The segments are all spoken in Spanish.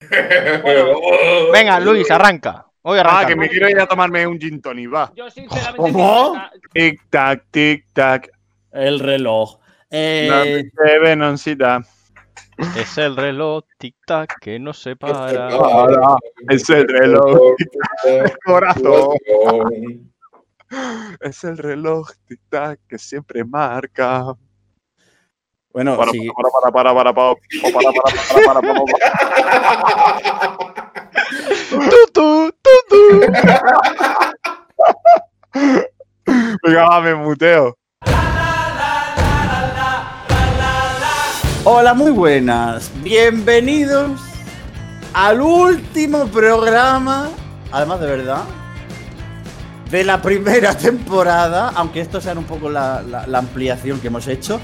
Venga, Luis, arranca. Hoy arranca. Ah, que me quiero ir a tomarme un gin tonic, va. Yo sinceramente. ¿Cómo? Tic tac, tic tac. El reloj. Eh, No. Es el reloj tic-tac que no se para. Es el reloj. El corazón. Es el reloj tic tac que siempre marca. Bueno, Para, sí. para, para, para, para, para, para, para, para, para, para, para. ¡Tutu! ¡Tutu! Venga, va, me muteo. Hola, muy buenas. Bienvenidos al último programa, además de verdad, de la primera temporada, aunque esto sea un poco la, la- la ampliación que hemos hecho,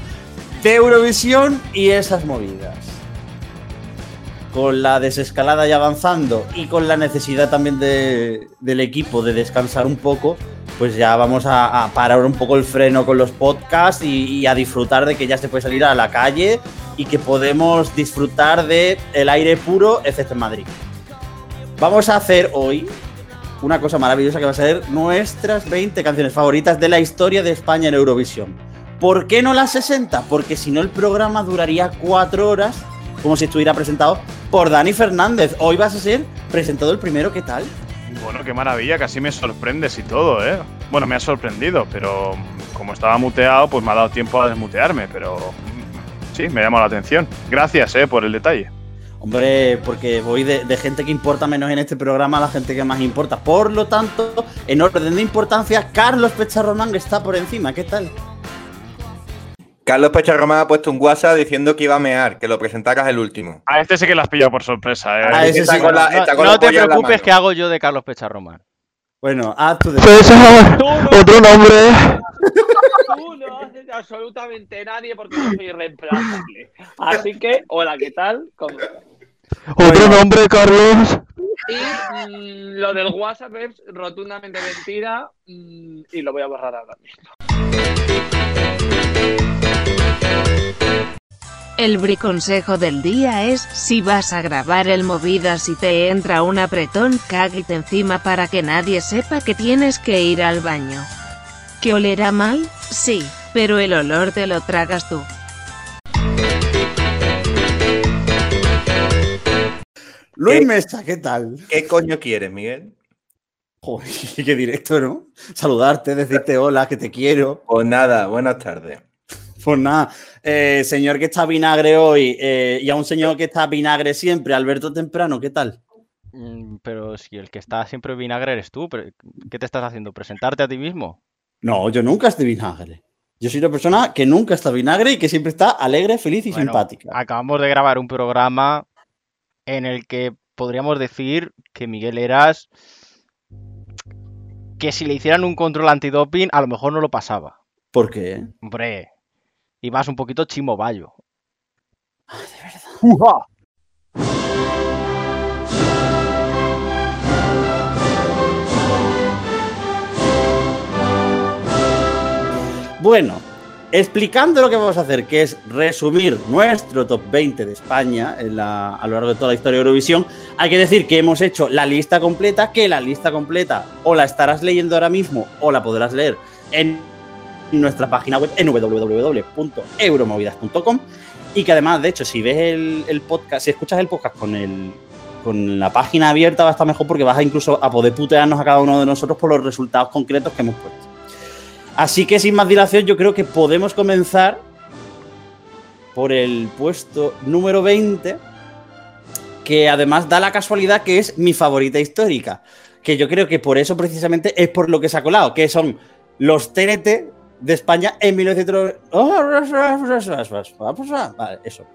de Eurovisión y esas movidas. Con la desescalada ya avanzando y con la necesidad también de- del equipo de descansar un poco, pues ya vamos a, parar un poco el freno con los podcasts y, y a disfrutar de que ya se puede salir a la calle y que podemos disfrutar de el aire puro, excepto en Madrid. Vamos a hacer hoy una cosa maravillosa que va a ser nuestras 20 canciones favoritas de la historia de España en Eurovisión. ¿Por qué no las 60? Porque si no el programa duraría 4 horas, como si estuviera presentado por Dani Fernández. Hoy vas a ser presentado el primero, ¿qué tal? Bueno, qué maravilla, casi me sorprendes y todo, ¿eh? Bueno, me ha sorprendido, pero como estaba muteado, pues me ha dado tiempo a desmutearme, pero mm, sí, me ha llamado la atención. Gracias, ¿eh? Por el detalle. Hombre, porque voy de, de gente que importa menos en este programa a la gente que más importa. Por lo tanto, en orden de importancia, Carlos Pecharromán está por encima. ¿Qué tal? Carlos Pecharromán ha puesto un WhatsApp diciendo que iba a mear, que lo presentaras el último. A este sí que lo has pillado por sorpresa, ¿eh? Ese Está sí. con la- No, está con no la te preocupes que hago yo de Carlos Pecharromán. Bueno, haz tu de... Otro nombre. Tú no haces absolutamente nadie porque yo soy irreemplazable. Así que, hola, ¿qué tal? ¿Cómo? Otro nombre, Carlos. Y mm, lo del WhatsApp es rotundamente mentira mm, y lo voy a borrar ahora mismo. El briconsejo del día es, si vas a grabar el movidas y te entra un apretón, cáguete encima para que nadie sepa que tienes que ir al baño. ¿Que olerá mal? Sí, pero el olor te lo tragas tú. Luis. Mesa, ¿qué tal? ¿Qué coño quieres, Miguel? Joder, qué directo, ¿no? Saludarte, decirte hola, que te quiero. Pues nada, buenas tardes. Pues nada, eh, señor que está vinagre hoy eh, y a un señor que está vinagre siempre, Alberto Temprano, ¿qué tal? Mm, Pero si el que está siempre vinagre eres tú, ¿qué te estás haciendo? ¿Presentarte a ti mismo? No, yo nunca estoy vinagre. Yo soy una persona que nunca está vinagre y que siempre está alegre, feliz y Bueno, simpática. Acabamos de grabar un programa en el que podríamos decir que Miguel Eras que si le hicieran un control antidoping a lo mejor no lo pasaba. ¿Por qué? Hombre, ibas un poquito chimoballo. Bueno, explicando lo que vamos a hacer, que es resumir nuestro top 20 de España en la- a lo largo de toda la historia de Eurovisión, hay que decir que hemos hecho la lista completa, que la lista completa o la estarás leyendo ahora mismo o la podrás leer en nuestra página web en www.euromovidas.com y que además, de hecho, si ves el, podcast, si escuchas el podcast con el con la página abierta va a estar mejor porque vas a incluso a poder putearnos a cada uno de nosotros por los resultados concretos que hemos puesto. Así que sin más dilación, yo creo que podemos comenzar por el puesto número 20, que además da la casualidad que es mi favorita histórica. Que yo creo que por eso precisamente es por lo que se ha colado, que son los TNT de España en 1900. Vale, eso.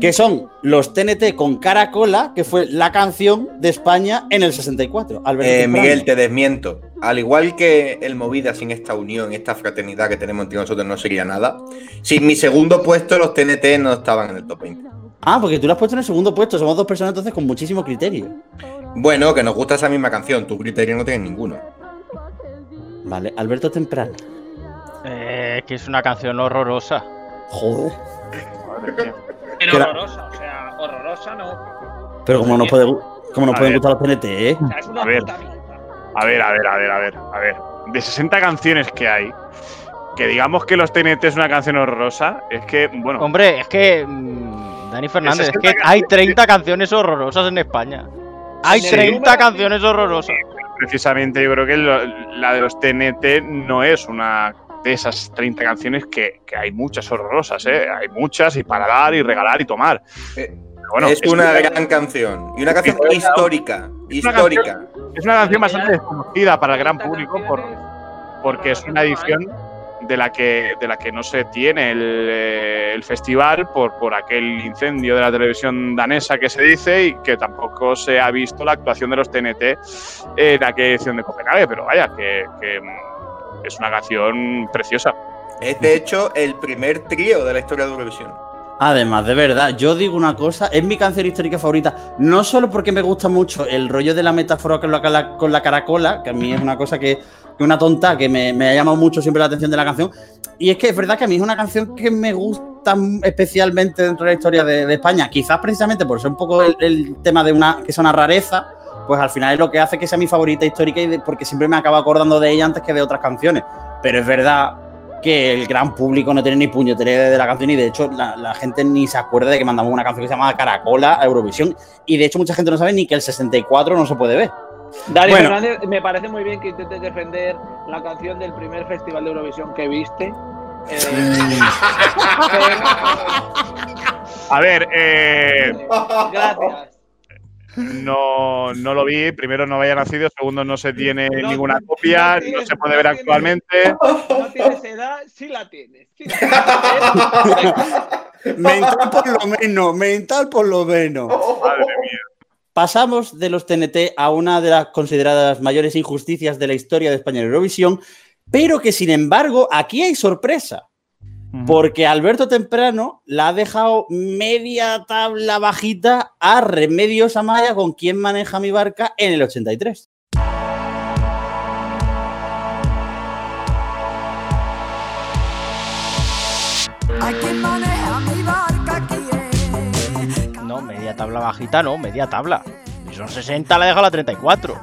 Que son los TNT con Caracola, que fue la canción de España en el 64. Alberto Eh. Miguel, te desmiento. Al igual que el Movida sin esta unión, esta fraternidad que tenemos entre nosotros no sería nada. Sin mi segundo puesto, los TNT no estaban en el top 20. Ah, porque tú lo has puesto en el segundo puesto. Somos dos personas entonces con muchísimo criterio. Bueno, que nos gusta esa misma canción. Tu criterio no tiene ninguno. Vale, Alberto Temprano. Eh, que es una canción horrorosa. Joder. Pero Que horrorosa, o sea, horrorosa no. Pero como nos puede, como nos A pueden ver. gustar los TNT, ¿eh? O sea, es una A ver. A ver, a ver, a ver, a ver, a ver. De 60 canciones que hay, que digamos que los TNT es una canción horrorosa, es que, bueno, Hombre, es que. mm, Dani Fernández, es 60 que hay 30 canciones horrorosas en España. Hay En el 30 número- canciones horrorosas. precisamente yo creo que lo- la de los TNT no es una de esas 30 canciones que, que hay muchas horrorosas, ¿eh? Hay muchas y para dar y regalar y tomar. Eh, bueno, es es una gran canción. Y una canción Es una- histórica. una Histórica. Es una canción bastante desconocida para el gran 30 público por, porque es una edición de la que de la que no se tiene el, eh, el festival por, por aquel incendio de la televisión danesa que se dice y que tampoco se ha visto la actuación de los TNT en aquella edición de Copenhague, pero vaya, que, que, es una canción preciosa. Es de hecho el primer trío de la historia de Eurovisión. Además, de verdad, yo digo una cosa, es mi canción histórica favorita, no solo porque me gusta mucho el rollo de la metáfora con la, con la caracola, que a mí es una cosa que, que una tonta que me, me ha llamado mucho siempre la atención de la canción, y es que es verdad que a mí es una canción que me gusta especialmente dentro de la historia de, de España, quizás precisamente por ser un poco el, el tema de una que es una rareza, pues al final es lo que hace que sea mi favorita histórica y de- porque siempre me acabo acordando de ella antes que de otras canciones, pero es verdad que el gran público no tiene ni puñetera de la canción y de hecho la, la gente ni se acuerda de que mandamos una canción que se llama Caracola a Eurovisión y de hecho mucha gente no sabe ni que el 64 no se puede ver. Dani Bueno. Fernández, me parece muy bien que intentes defender la canción del primer festival de Eurovisión que viste. Eh, A ver, eh, gracias. No, no lo vi. Primero, no había nacido. Segundo, no se tiene No- ninguna no copia. No tienes- se puede no ver tienes- actualmente. No tienes edad, sí la tienes. Sí la tienes. Mental por lo menos, mental por lo menos. Madre mía. Pasamos de los TNT a una de las consideradas mayores injusticias de la historia de España en Eurovisión, pero que sin embargo aquí hay sorpresa. Porque Alberto Temprano la ha dejado media tabla bajita a Remedios Amaya con quien maneja mi barca en el 83. Aquí maneja mi barca aquí es. No, media tabla bajita, no, media tabla. Si son 60, la deja la 34.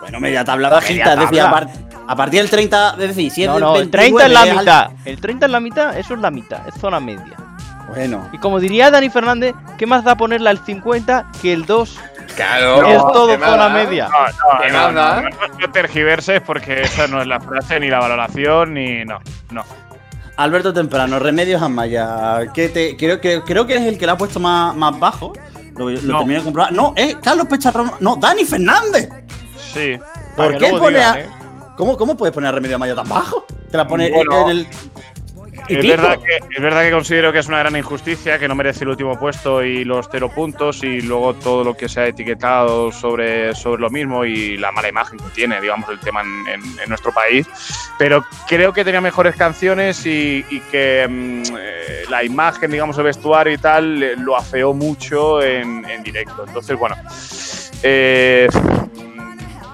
Bueno, media tabla bajita, Media tabla. a, par- a partir del 30, es decir, si es No, no, el 30 29 es la es al- mitad. El 30 es la mitad, eso es la mitad, es zona media. Bueno, Y como diría Dani Fernández, ¿qué más da ponerla al 50 que el 2 Claro. es todo ¿qué zona media? No, no, ¿Qué no, no, no, no, no tergiverses porque esa no es la frase, ni la valoración, ni. No, no. Alberto Temprano, Remedios Amaya, que te, creo, que creo que es el que la ha puesto más, más bajo. Lo, lo No. termino de comprobar. No, es Carlos Pecharrón. No, Dani Fernández. Sí. ¿Por qué pone digan, a- ¿eh? ¿Cómo, ¿Cómo puedes poner a Remedios Amaya tan bajo? Te la pone Bueno, en el. Es verdad, que, es verdad que considero que es una gran injusticia, que no merece el último puesto y los cero puntos y luego todo lo que se ha etiquetado sobre, sobre lo mismo y la mala imagen que tiene, digamos, el tema en, en- en nuestro país. Pero creo que tenía mejores canciones y, y que mm, eh, la imagen, digamos, el vestuario y tal, eh, lo afeó mucho en, en directo. Entonces, bueno, eh,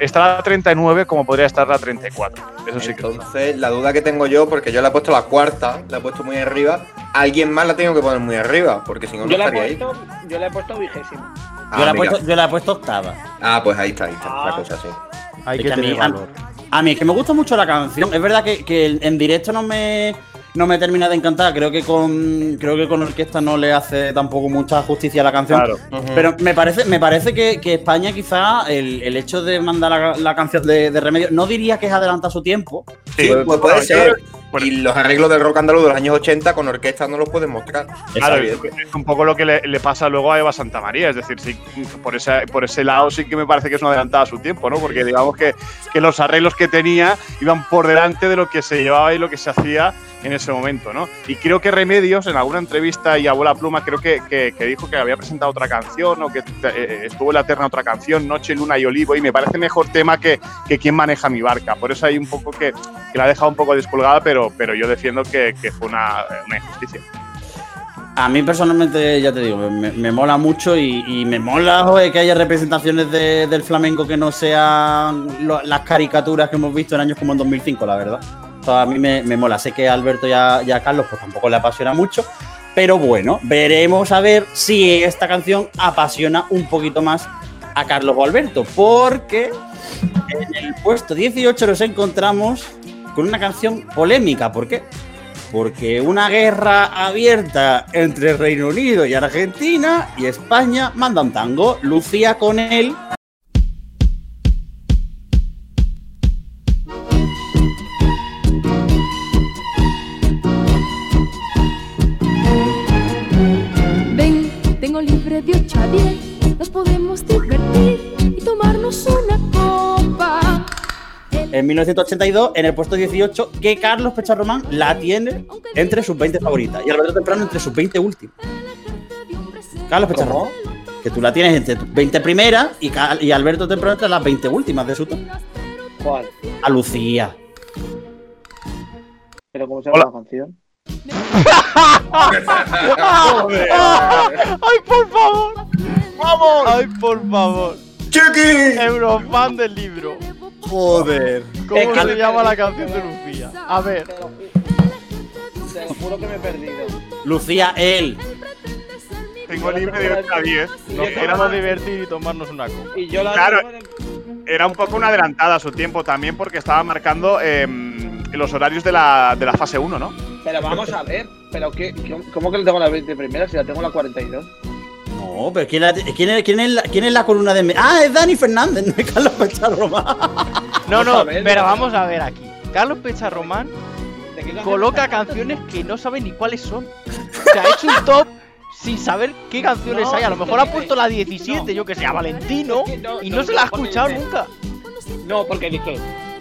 está la 39 como podría estar la 34. Eso sí que Entonces, la duda que tengo yo, porque yo la he puesto la cuarta, la he puesto muy arriba, alguien más la tengo que poner muy arriba, porque si no, no Yo la, he estaría ahí. puesto, yo la he puesto vigésima. Ah, yo, la he puesto, yo la he puesto octava. Ah, pues ahí está, ahí está, Ah. la cosa así. Hay que que a mí- valor. A mí es que me gusta mucho la canción. Es verdad que, que en directo no me, no me termina de encantar. Creo que con creo que con orquesta no le hace tampoco mucha justicia a la canción. Claro. Pero me parece, me parece que, que España quizá el, el hecho de mandar la, la canción de, de Remedio, no diría que es adelantar su tiempo. Sí, pues puede ser. bueno. Y los arreglos del rock andaluz de los años 80 con orquesta no los pueden mostrar. Claro, es, un poco lo que le, le pasa luego a Eva Santamaría, es decir, sí, por, ese, por ese lado sí que me parece que es una adelantada a su tiempo, ¿no? Porque digamos que, que los arreglos que tenía iban por delante de lo que se llevaba y lo que se hacía en ese momento, ¿no? Y creo que Remedios, en alguna entrevista y Abuela Pluma, creo que, que- dijo que había presentado otra canción o que eh, estuvo en la terna otra canción, Noche, Luna y Olivo, y me parece mejor tema que, que Quién maneja mi barca. Por eso hay un poco que, la ha dejado un poco descolgada, pero, pero yo defiendo que, fue una, una injusticia. A mí personalmente, ya te digo, me, mola mucho y, me mola que haya representaciones de- del flamenco que no sean las caricaturas que hemos visto en años como en 2005, la verdad. A mí me, me mola. Sé que a Alberto y a, Carlos pues tampoco le apasiona mucho, pero bueno, veremos a ver si esta canción apasiona un poquito más a Carlos o Alberto, porque en el puesto 18 nos encontramos con una canción polémica. ¿Por qué? Porque una guerra abierta entre Reino Unido y Argentina y España manda un tango. Lucía con él. En 1982, en el puesto 18, que Carlos Pecharromán la tiene entre sus 20 favoritas y Alberto Temprano entre sus 20 últimas. Carlos Pecharromán. Que tú la tienes entre tus 20 primeras y, Alberto Temprano entre las 20 últimas de su top. ¿Cuál? A Lucía. ¿Pero cómo se llama Hola. la canción? ¡Ay, por favor! ¡Vamos! ¡Ay, por favor! ¡Chiqui! Eurofan del libro. Joder. ¿Cómo Es que se llama la canción de Lucía? A ver. Te lo juro que me he perdido. Lucía, él. Tengo libre de 8 a 10. Y Nos yo queremos tengo- divertir y tomarnos una copa. Y yo la Claro. Era un poco una adelantada a su tiempo también porque estaba marcando eh, los horarios de la, de la fase 1, ¿no? Pero vamos a ver. ¿Pero qué, qué- ¿Cómo que le tengo la 20 primera si la tengo la 42? No, pero ¿quién, la- quién es, quién es la, quién es la columna de... Ah, es Dani Fernández, no es Carlos Pecharromán. No, no, pero ¿no? vamos a ver aquí. Carlos Pecharromán ¿De qué canción coloca canciones que no sabe ni cuáles son. O sea, ha hecho un top sin saber qué canciones No, hay. A lo mejor ha puesto la 17, yo que sé, a Valentino, Es que no, y no, no se la ha escuchado nunca. No, porque dije,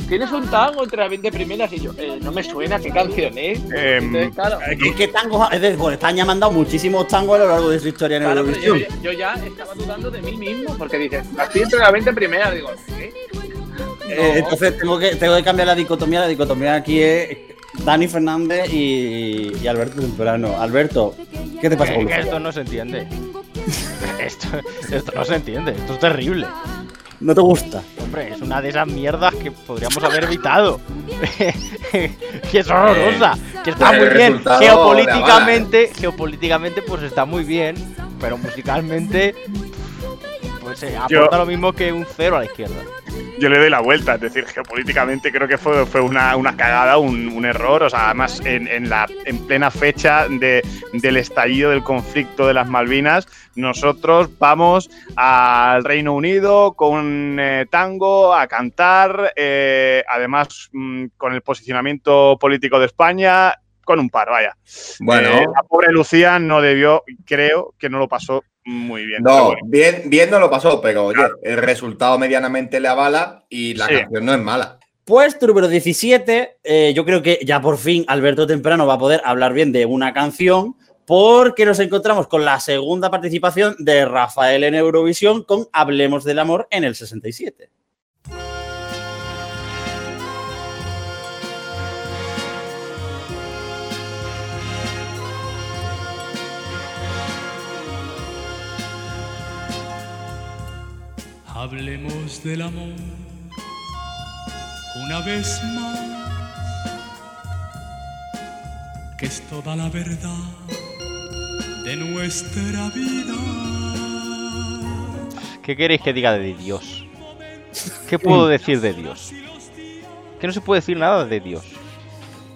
¿tienes un tango entre las 20 primeras? Y yo, eh, no me suena, ¿qué canción es? Em, Entonces, claro, Es que tangos... Es decir, España ha mandado muchísimos tangos a lo largo de su historia en claro, yo, Eurovisión. yo ya estaba dudando de mí mismo, porque dices, estoy entre las 20 primeras. Digo, ¿qué? Eh, entonces tengo que, tengo que cambiar la dicotomía. La dicotomía aquí es Dani Fernández y, y Alberto Temprano. Alberto, ¿qué te pasa con esto no se entiende. Esto, esto no se entiende. Esto es terrible. ¿No te gusta? Hombre, es una de esas mierdas que podríamos haber evitado. que es horrorosa. Que está pues muy bien. Geopolíticamente, geopolíticamente, pues está muy bien. Pero musicalmente, pues eh, Yo- aporta lo mismo que un cero a la izquierda. yo le doy la vuelta, es decir, geopolíticamente creo que fue, fue una, una cagada, un, un error, o sea, además en, en la, en plena fecha de, del estallido del conflicto de las Malvinas, nosotros vamos al Reino Unido con eh, tango a cantar, eh, además mm, con el posicionamiento político de España, con un par, vaya. Bueno, Eh, la pobre Lucía no debió, creo que no lo pasó muy bien. no, bueno. bien, bien no lo pasó, pero oye, el resultado medianamente le avala y la Sí. canción no es mala. Puesto número 17, eh, yo creo que ya por fin Alberto Temprano va a poder hablar bien de una canción porque nos encontramos con la segunda participación de Rafael en Eurovisión con Hablemos del Amor en el 67. Hablemos del amor una vez más, que es toda la verdad de nuestra vida. ¿Qué queréis que diga de Dios? ¿Qué puedo decir de Dios? Que no se puede decir nada de Dios.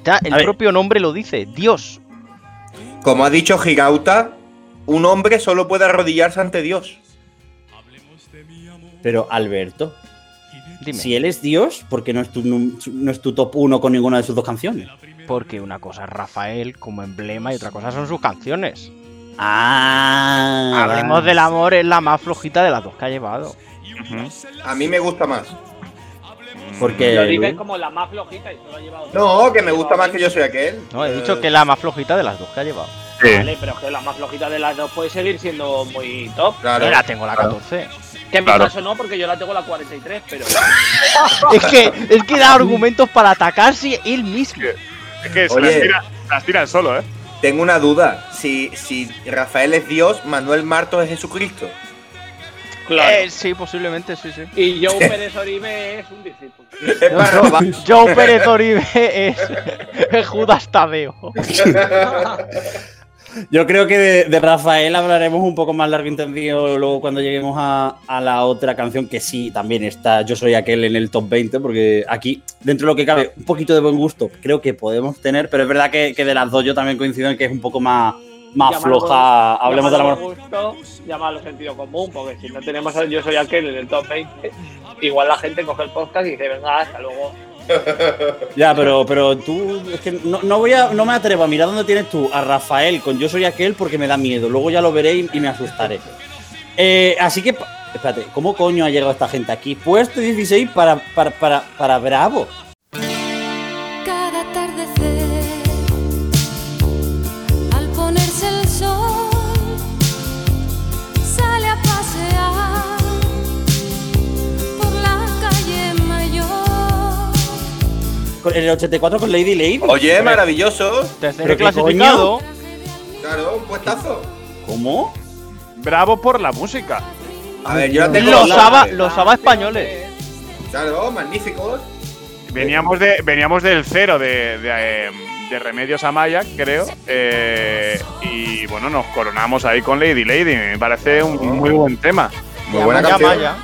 Ya, el A ver. propio nombre lo dice, Dios. Como ha dicho Gigauta, un hombre solo puede arrodillarse ante Dios. Pero Alberto, Dime. si él es Dios, ¿por qué no es tu, no es tu top 1 con ninguna de sus dos canciones? Porque una cosa es Rafael como emblema y otra cosa son sus canciones. Ah, Hablemos del amor, es la más flojita de las dos que ha llevado. A mí me gusta más. Porque Lo dices como la más flojita y se lo ha llevado. No, que me gusta más que yo soy aquel. No, he Eh, dicho que es la más flojita de las dos que ha llevado. Vale, pero es que la más flojita de las dos puede seguir siendo muy top. Claro. Yo la tengo la claro. 14. Que en Claro. mi caso no, porque yo la tengo la 43, pero. Es que, es que da argumentos para atacarse él mismo. Es que se Oye. las tira, las tira solo, ¿eh? Tengo una duda. Si, si Rafael es Dios, Manuel Martos es Jesucristo. Claro. Eh, sí, posiblemente, sí, sí. Y Joe Pérez Oribe es un discípulo. Joe Pérez Oribe es, es Judas Tadeo. Yo creo que de, de Rafael hablaremos un poco más largo y entendido luego cuando lleguemos a, a la otra canción que sí también está Yo soy aquel en el top 20 porque aquí dentro de lo que cabe un poquito de buen gusto creo que podemos tener pero es verdad que, que de las dos yo también coincido en que es un poco más, más floja hablemos del amor gusto, llámalo sentido común, porque si no tenemos a Yo soy aquel en el top 20, igual la gente coge el podcast y dice, venga, hasta luego. Ya pero pero tú es que no, voy a no me atrevo a mirar dónde tienes tú a Rafael con Yo soy aquel porque me da miedo. Luego ya lo veré y, me asustaré. Eh, así que espérate ¿cómo coño ha llegado esta gente aquí? puesto 16 para para para, para Bravo en el 84 con Lady Lady Oye, maravilloso. Tercero ¿Pero qué clasificado. Claro, un puestazo. ¿Cómo? Bravo por la música. A ver, yo la tengo. Los Aba, los españoles. Claro, magníficos. Veníamos, de, veníamos del cero de, de, eh, de Remedios Amaya, creo. eh, y bueno, nos coronamos ahí con Lady Lady. Me parece un muy buen tema. Muy buena canción. Maya.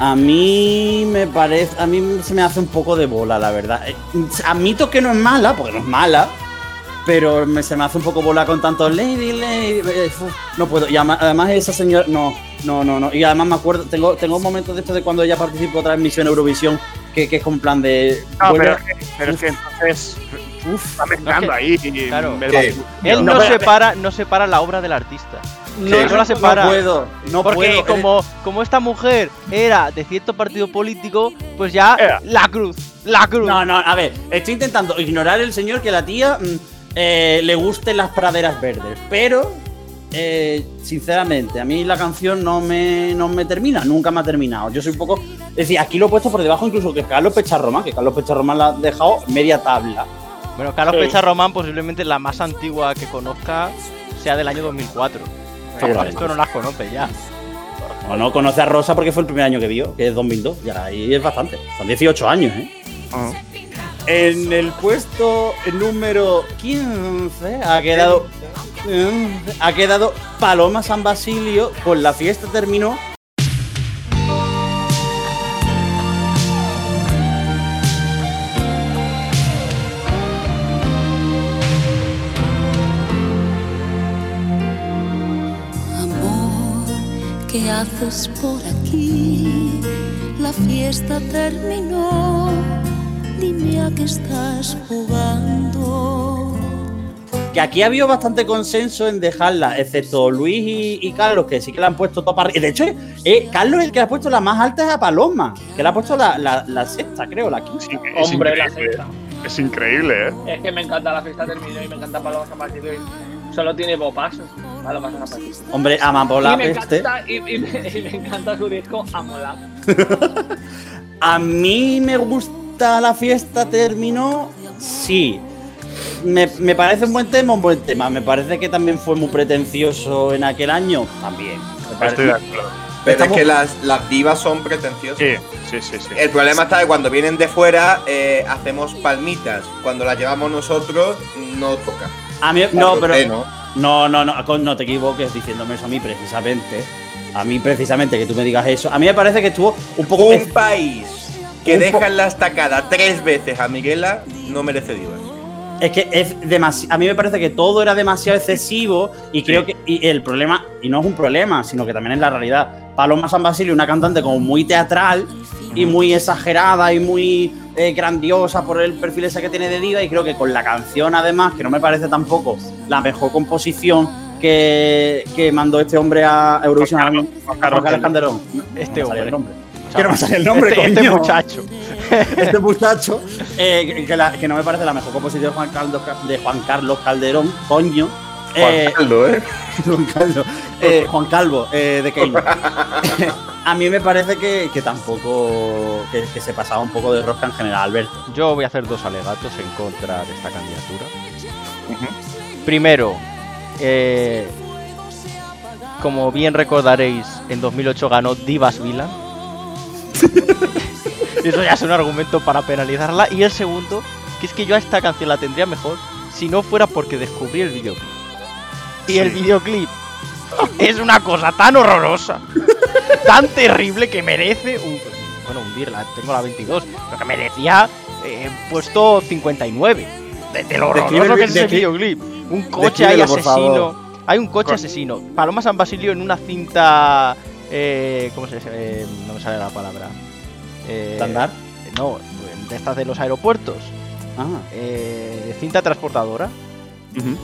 A mí me parece, a mí se me hace un poco de bola, la verdad. Eh, Admito que no es mala, porque no es mala, pero me- se me hace un poco bola con tanto Lady, Lady, eh, uf, no puedo. Y además esa señora, no, no, no, no. Y además me acuerdo, tengo, tengo momentos de esto de cuando ella participó otra vez en Misión Eurovisión, que, que es con plan de... No, pero, es que- pero es que entonces está mezclando No, es ahí. claro. Él No, no, pero- separa, no separa la obra del artista. No, no la separa. No puedo, no Porque puedo. como, como esta mujer era de cierto partido político, pues ya Era. la cruz, la cruz. No, no, a ver, estoy intentando ignorar el señor que la tía mm, eh, le gusten las praderas verdes, pero eh, sinceramente, a mí la canción no me, no me termina, nunca me ha terminado. Yo soy un poco. Es decir, aquí lo he puesto por debajo incluso que Carlos Pecharromán, que Carlos Pecharromán la ha dejado media tabla. Bueno, Carlos Sí. Pecha Román, posiblemente la más antigua que conozca, sea del año 2004. Seguramente. Esto no las conoce ya. O no conoce a Rosa porque fue el primer año que vio, que es 2002. Ya ahí es bastante. Son 18 años, ¿eh? Ah. En el puesto número 15 ha quedado. Ha quedado Paloma San Basilio con la fiesta terminó. Haces por aquí? La fiesta terminó. Dime a qué estás jugando. Que aquí ha habido bastante consenso en dejarla, excepto Luis y, y Carlos, que sí que la han puesto topa. De hecho, eh, Carlos es el que ha puesto la más alta es a Paloma, que le ha puesto la, la- la sexta, creo, la quinta. Sí, Hombre, la sexta. Es increíble, ¿eh? Es que me encanta la fiesta terminó y me encanta Paloma San y solo tiene San Basilio. Hombre, Amapola y, me este. encanta, y, y me, y me encanta su disco Amola. A mí me gusta la fiesta, terminó. Sí. Me, me parece un buen tema, un buen tema. Me parece que también fue muy pretencioso en aquel año. También. Me parece- Estoy de acuerdo. Pero Estamos- es que las, las divas son pretenciosas. Sí, sí, sí. sí. El problema está que cuando vienen de fuera eh, hacemos palmitas. Cuando las llevamos nosotros, no toca. A mí, no, pero. ¿no? No, no, no, te equivoques diciéndome eso a mí precisamente. A mí precisamente que tú me digas eso. A mí me parece que estuvo un poco. Un país que deja la estacada tres veces a Miguela no merece divas. Es que es demasi- a mí me parece que todo era demasiado excesivo y creo que y el problema, y no es un problema, sino que también es la realidad. Paloma San Basilio, una cantante como muy teatral y muy exagerada y muy eh, grandiosa por el perfil ese que tiene de diva y creo que con la canción además, que no me parece tampoco la mejor composición que, que mandó este hombre a Eurovisión, Juan Juan Carlos- Juan Carlos, Carlos Calderón. Este No hombre. Que no el nombre, este, este muchacho. este muchacho, eh, que, que la- que no me parece la mejor composición de Juan Carlos, de Juan Carlos Calderón, coño. Eh, ¿eh? Juan Carlos, eh, Juan Calvo, eh, de Keino. A mí me parece que, que tampoco que, que se pasaba un poco de rosca en general, Alberto. Yo voy a hacer dos alegatos en contra de esta candidatura. Primero, eh, como bien recordaréis, en 2008 ganó Divas Villain. Eso ya es un argumento para penalizarla. Y el segundo, que es que yo a esta canción la tendría mejor si no fuera porque descubrí el videoclip. Y el videoclip es una cosa tan horrorosa, tan terrible que merece un. Bueno, hundirla, tengo la 22, pero que merecía eh, puesto 59. De, de lo horroroso que es ese videoclip. Un coche ahí asesino. Hay un coche asesino. Paloma San Basilio en una cinta. Eh, ¿Cómo se dice? Eh, no me sale la palabra. Eh, ¿Estándar? No, de estas de los aeropuertos. Ah. Eh, de cinta transportadora.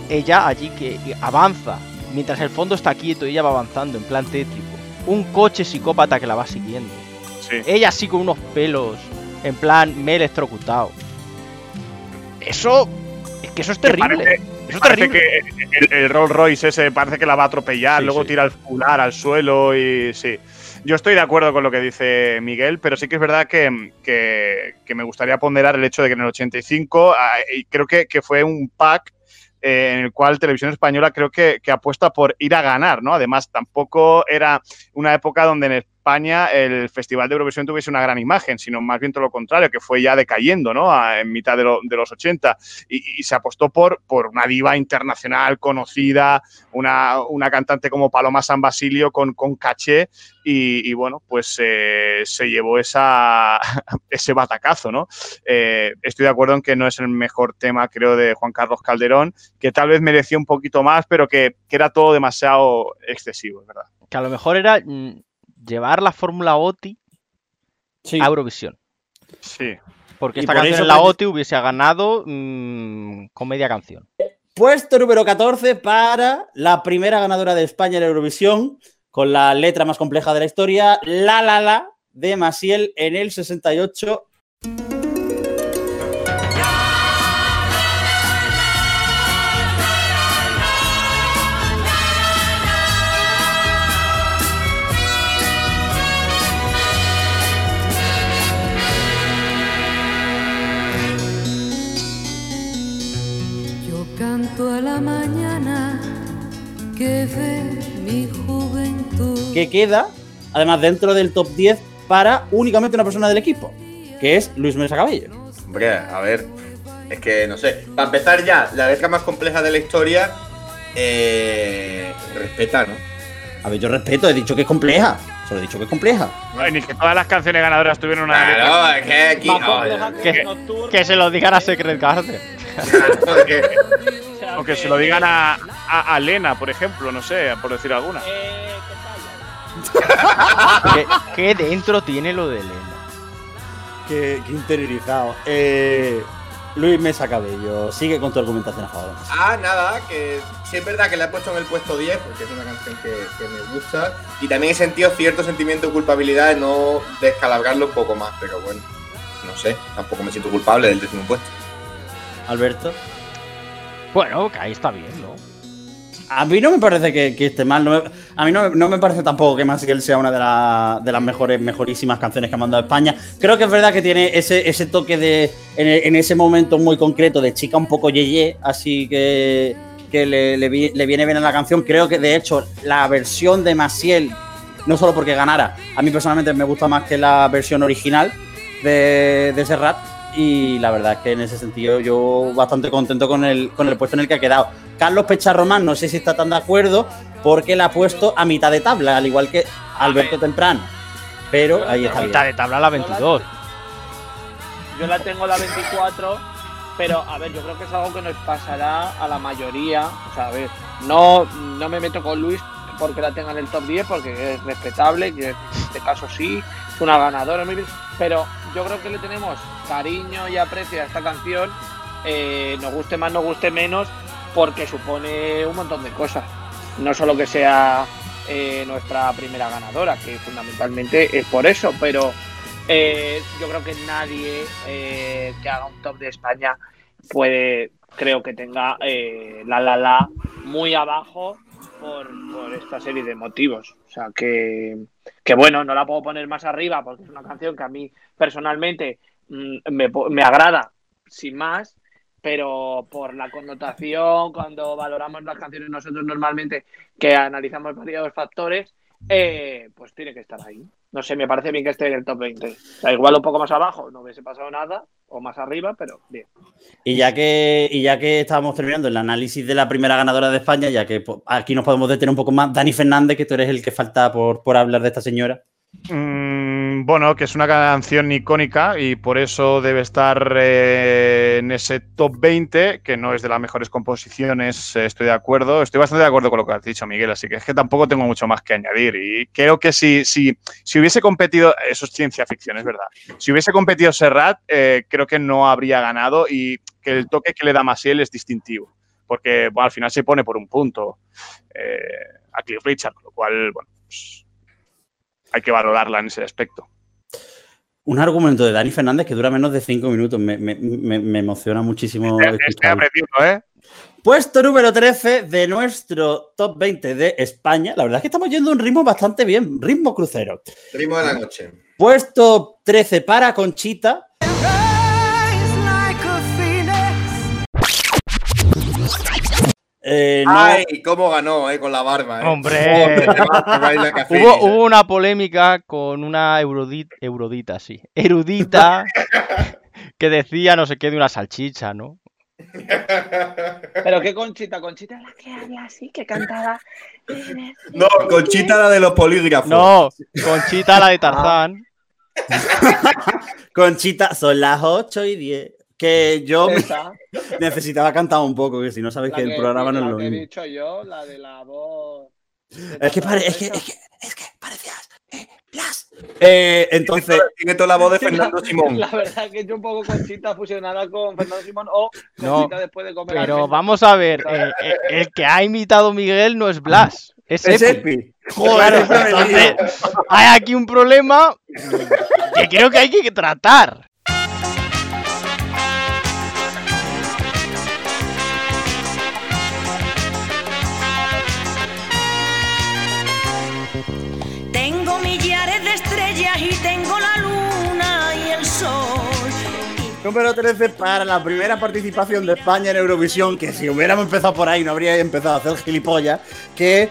Ella allí que avanza. Mientras el fondo está quieto, ella va avanzando en plan tétrico. Un coche psicópata que la va siguiendo. Sí. Ella así con unos pelos. En plan, me he electrocutado. Eso. Es que eso es terrible. parece- eso es Parece terrible. que el, el Rolls Royce ese parece que la va a atropellar, Sí, luego sí. tira el fular al suelo y sí. Yo estoy de acuerdo con lo que dice Miguel, pero sí que es verdad que, que- que me gustaría ponderar el hecho de que en el 85 ah, y creo que, que fue un pack eh, en el cual Televisión Española creo que, que apuesta por ir a ganar, ¿no? Además, tampoco era una época donde en España el Festival de Eurovisión tuviese una gran imagen, sino más bien todo lo contrario, que fue ya decayendo, ¿no? En mitad de, lo- de los 80 y, se apostó por, por una diva internacional conocida, una, una cantante como Paloma San Basilio con, con caché y, bueno, pues eh, se llevó esa, ese batacazo, ¿no? Eh, estoy de acuerdo en que no es el mejor tema, creo, de Juan Carlos Calderón, que tal vez merecía un poquito más, pero que, que era todo demasiado excesivo, es verdad. Que a lo mejor era mm, llevar la fórmula OTI Sí. a Eurovisión. Sí. Porque Y esta por canción en la OTI hubiese ganado mm, con media canción. Puesto número 14 para la primera ganadora de España en Eurovisión, con la letra más compleja de la historia, La La La, de Masiel en el 68. Que queda, además, dentro del top 10 para únicamente una persona del equipo, que es Luis Mesa Cabello. Hombre, a ver. Es que no sé. Para empezar ya, la letra más compleja de la historia. Eh, respeta, ¿no? A ver, yo respeto, he dicho que es compleja. Solo he dicho que es compleja. Ni que todas las canciones ganadoras tuvieran una letra. Claro, es que aquí. Oh, que que- se lo digan a Secret Garden. o que se lo digan a, a, a Lena, por ejemplo, no sé, por decir alguna. Eh. ¿Qué, qué dentro tiene lo de Elena? Qué, qué interiorizado. Eh, Luis Mesa Cabello, sigue con tu argumentación a favor. Ah, nada, que sí es verdad que la he puesto en el puesto 10 porque es una canción que, que me gusta. Y también he sentido cierto sentimiento de culpabilidad de no descalabrarlo un poco más, pero bueno, no sé, tampoco me siento culpable del décimo puesto. Alberto. Bueno, que ahí está bien. A mí no me parece que, que esté mal. no me- a mí no, no me parece tampoco que Masiel sea una de, la- de las mejores, mejorísimas canciones que ha mandado España. Creo que es verdad que tiene ese, ese toque de. En, ese momento muy concreto de chica un poco yeye, así que, que le, le vi- le viene bien a la canción. Creo que de hecho la versión de Masiel, no solo porque ganara, a mí personalmente me gusta más que la versión original de, de Serrat. Y la verdad es que en ese sentido yo bastante contento con el, con el puesto en el que ha quedado. Carlos Pecharromán no sé si está tan de acuerdo porque la ha puesto a mitad de tabla, al igual que Alberto Temprano. Pero ahí está A bien. mitad de tabla la 22. Yo la tengo la 24, pero a ver, yo creo que es algo que nos pasará a la mayoría. O sea, a ver, no, no me meto con Luis porque la tenga en el top 10, porque es respetable, que en este caso sí, es una ganadora, muy bien, pero yo creo que le tenemos cariño y aprecio a esta canción, eh, nos guste más, nos guste menos, porque supone un montón de cosas. No solo que sea eh, nuestra primera ganadora, que fundamentalmente es por eso, pero eh, yo creo que nadie que haga un top de España puede, creo que tenga la la la muy abajo por, por esta serie de motivos. O sea que, que bueno, no la puedo poner más arriba porque es una canción que a mí personalmente me, po- me agrada sin más, pero por la connotación, cuando valoramos las canciones nosotros normalmente, que analizamos varios factores, eh, pues tiene que estar ahí. No sé, me parece bien que esté en el top 20. O sea, igual un poco más abajo, no hubiese pasado nada, o más arriba, pero bien. Y ya que, y ya que estábamos terminando el análisis de la primera ganadora de España, ya que aquí nos podemos detener un poco más, Dani Fernández, que tú eres el que falta por, por hablar de esta señora. Mm, bueno, que es una canción icónica y por eso debe estar eh, en ese top 20, que no es de las mejores composiciones, eh, estoy de acuerdo. Estoy bastante de acuerdo con lo que has dicho, Miguel, así que es que tampoco tengo mucho más que añadir. Y creo que si, si, si hubiese competido, eso es ciencia ficción, es verdad. Si hubiese competido Serrat, eh, creo que no habría ganado y que el toque que le da Masiel es distintivo, porque al final se pone por un punto a Cliff Richard, con lo cual, bueno, pues, hay que valorarla en ese aspecto. Un argumento de Dani Fernández que dura menos de cinco minutos. Me, me- me- me emociona muchísimo. Estoy aprendiendo, ¿eh? Puesto número 13 de nuestro top 20 de España. La verdad es que estamos yendo a un ritmo bastante bien, ritmo crucero. Ritmo de la noche. Puesto 13 para Conchita. Eh, no- Ay, cómo ganó, eh, con la barba, eh. Hombre. Hubo, hubo una polémica con una erudita, sí, erudita, que decía no sé qué de una salchicha, ¿no? Pero qué Conchita, Conchita la que habla así, que cantaba. No, Conchita la de los polígrafos. No, Conchita la de Tarzán. Conchita, son las 8 y 10. Que yo necesitaba cantar un poco, que si no sabes que el programa no es lo que he mismo. dicho yo, la de la voz. Es que, pare- es que, es que, es que parecías eh, Blas. Eh, entonces, Tiene toda la voz de Fernando Simón. La verdad que yo un poco Conchita fusionada con Fernando Simón o No, Conchita después de comer. Pero vamos a ver, eh, eh, el que ha imitado Miguel no es Blas, es es Epi. Epi. Joder, Claro, entonces hay aquí un problema que creo que hay que tratar. Número 13 para la primera participación de España en Eurovisión, que si hubiéramos empezado por ahí no habría empezado a hacer gilipollas, que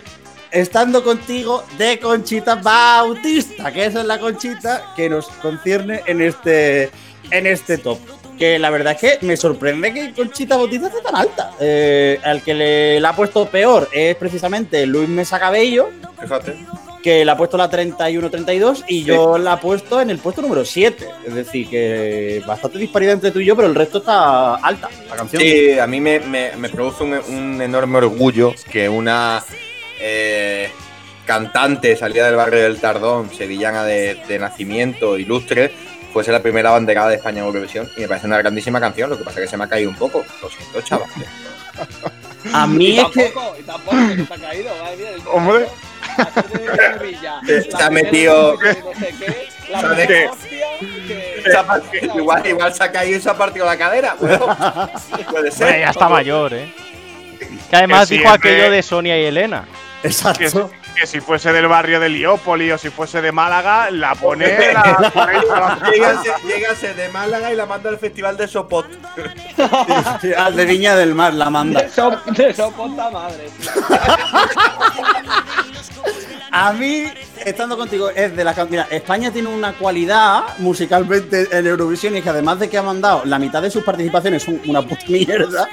estando contigo de Conchita Bautista, que esa es la Conchita que nos concierne en este, en este top. Que la verdad es que me sorprende que Conchita Bautista esté tan alta. Eh, al que le, la ha puesto peor es precisamente Luis Mesa Cabello, Fíjate. Que le ha puesto la 31-32 y yo la he puesto en el puesto número 7. Es decir, que bastante disparidad entre tú y yo, pero el resto está alta, la canción. Sí, a mí me, me- me produce un, un enorme orgullo que una eh, cantante salida del barrio del Tardón, sevillana de, de nacimiento, ilustre, fuese la primera banderada de España en Eurovisión. Y me parece una grandísima canción, lo que pasa es que se me ha caído un poco. Lo siento, chaval. A Y mí es que. tampoco, y tampoco que se te ha caído, madre mía, el Hombre. Primera metido- igual, igual se ha caído y se ha partido la cadera. Bueno, puede ser. Hombre, ya está mayor, ¿eh? Que además Que dijo aquello de Sonia y Elena. Que, Exacto. Que si fuese del barrio de Liópoli o si fuese de Málaga, la pone la. Llegase, llegase de Málaga y la manda al festival de Sopot. Al de Viña del Mar la manda. De so- de soporta madre. A mí, estando contigo, es de can- Mira, España tiene una cualidad musicalmente en Eurovisión y es que además de que ha mandado la mitad de sus participaciones son una puta mierda.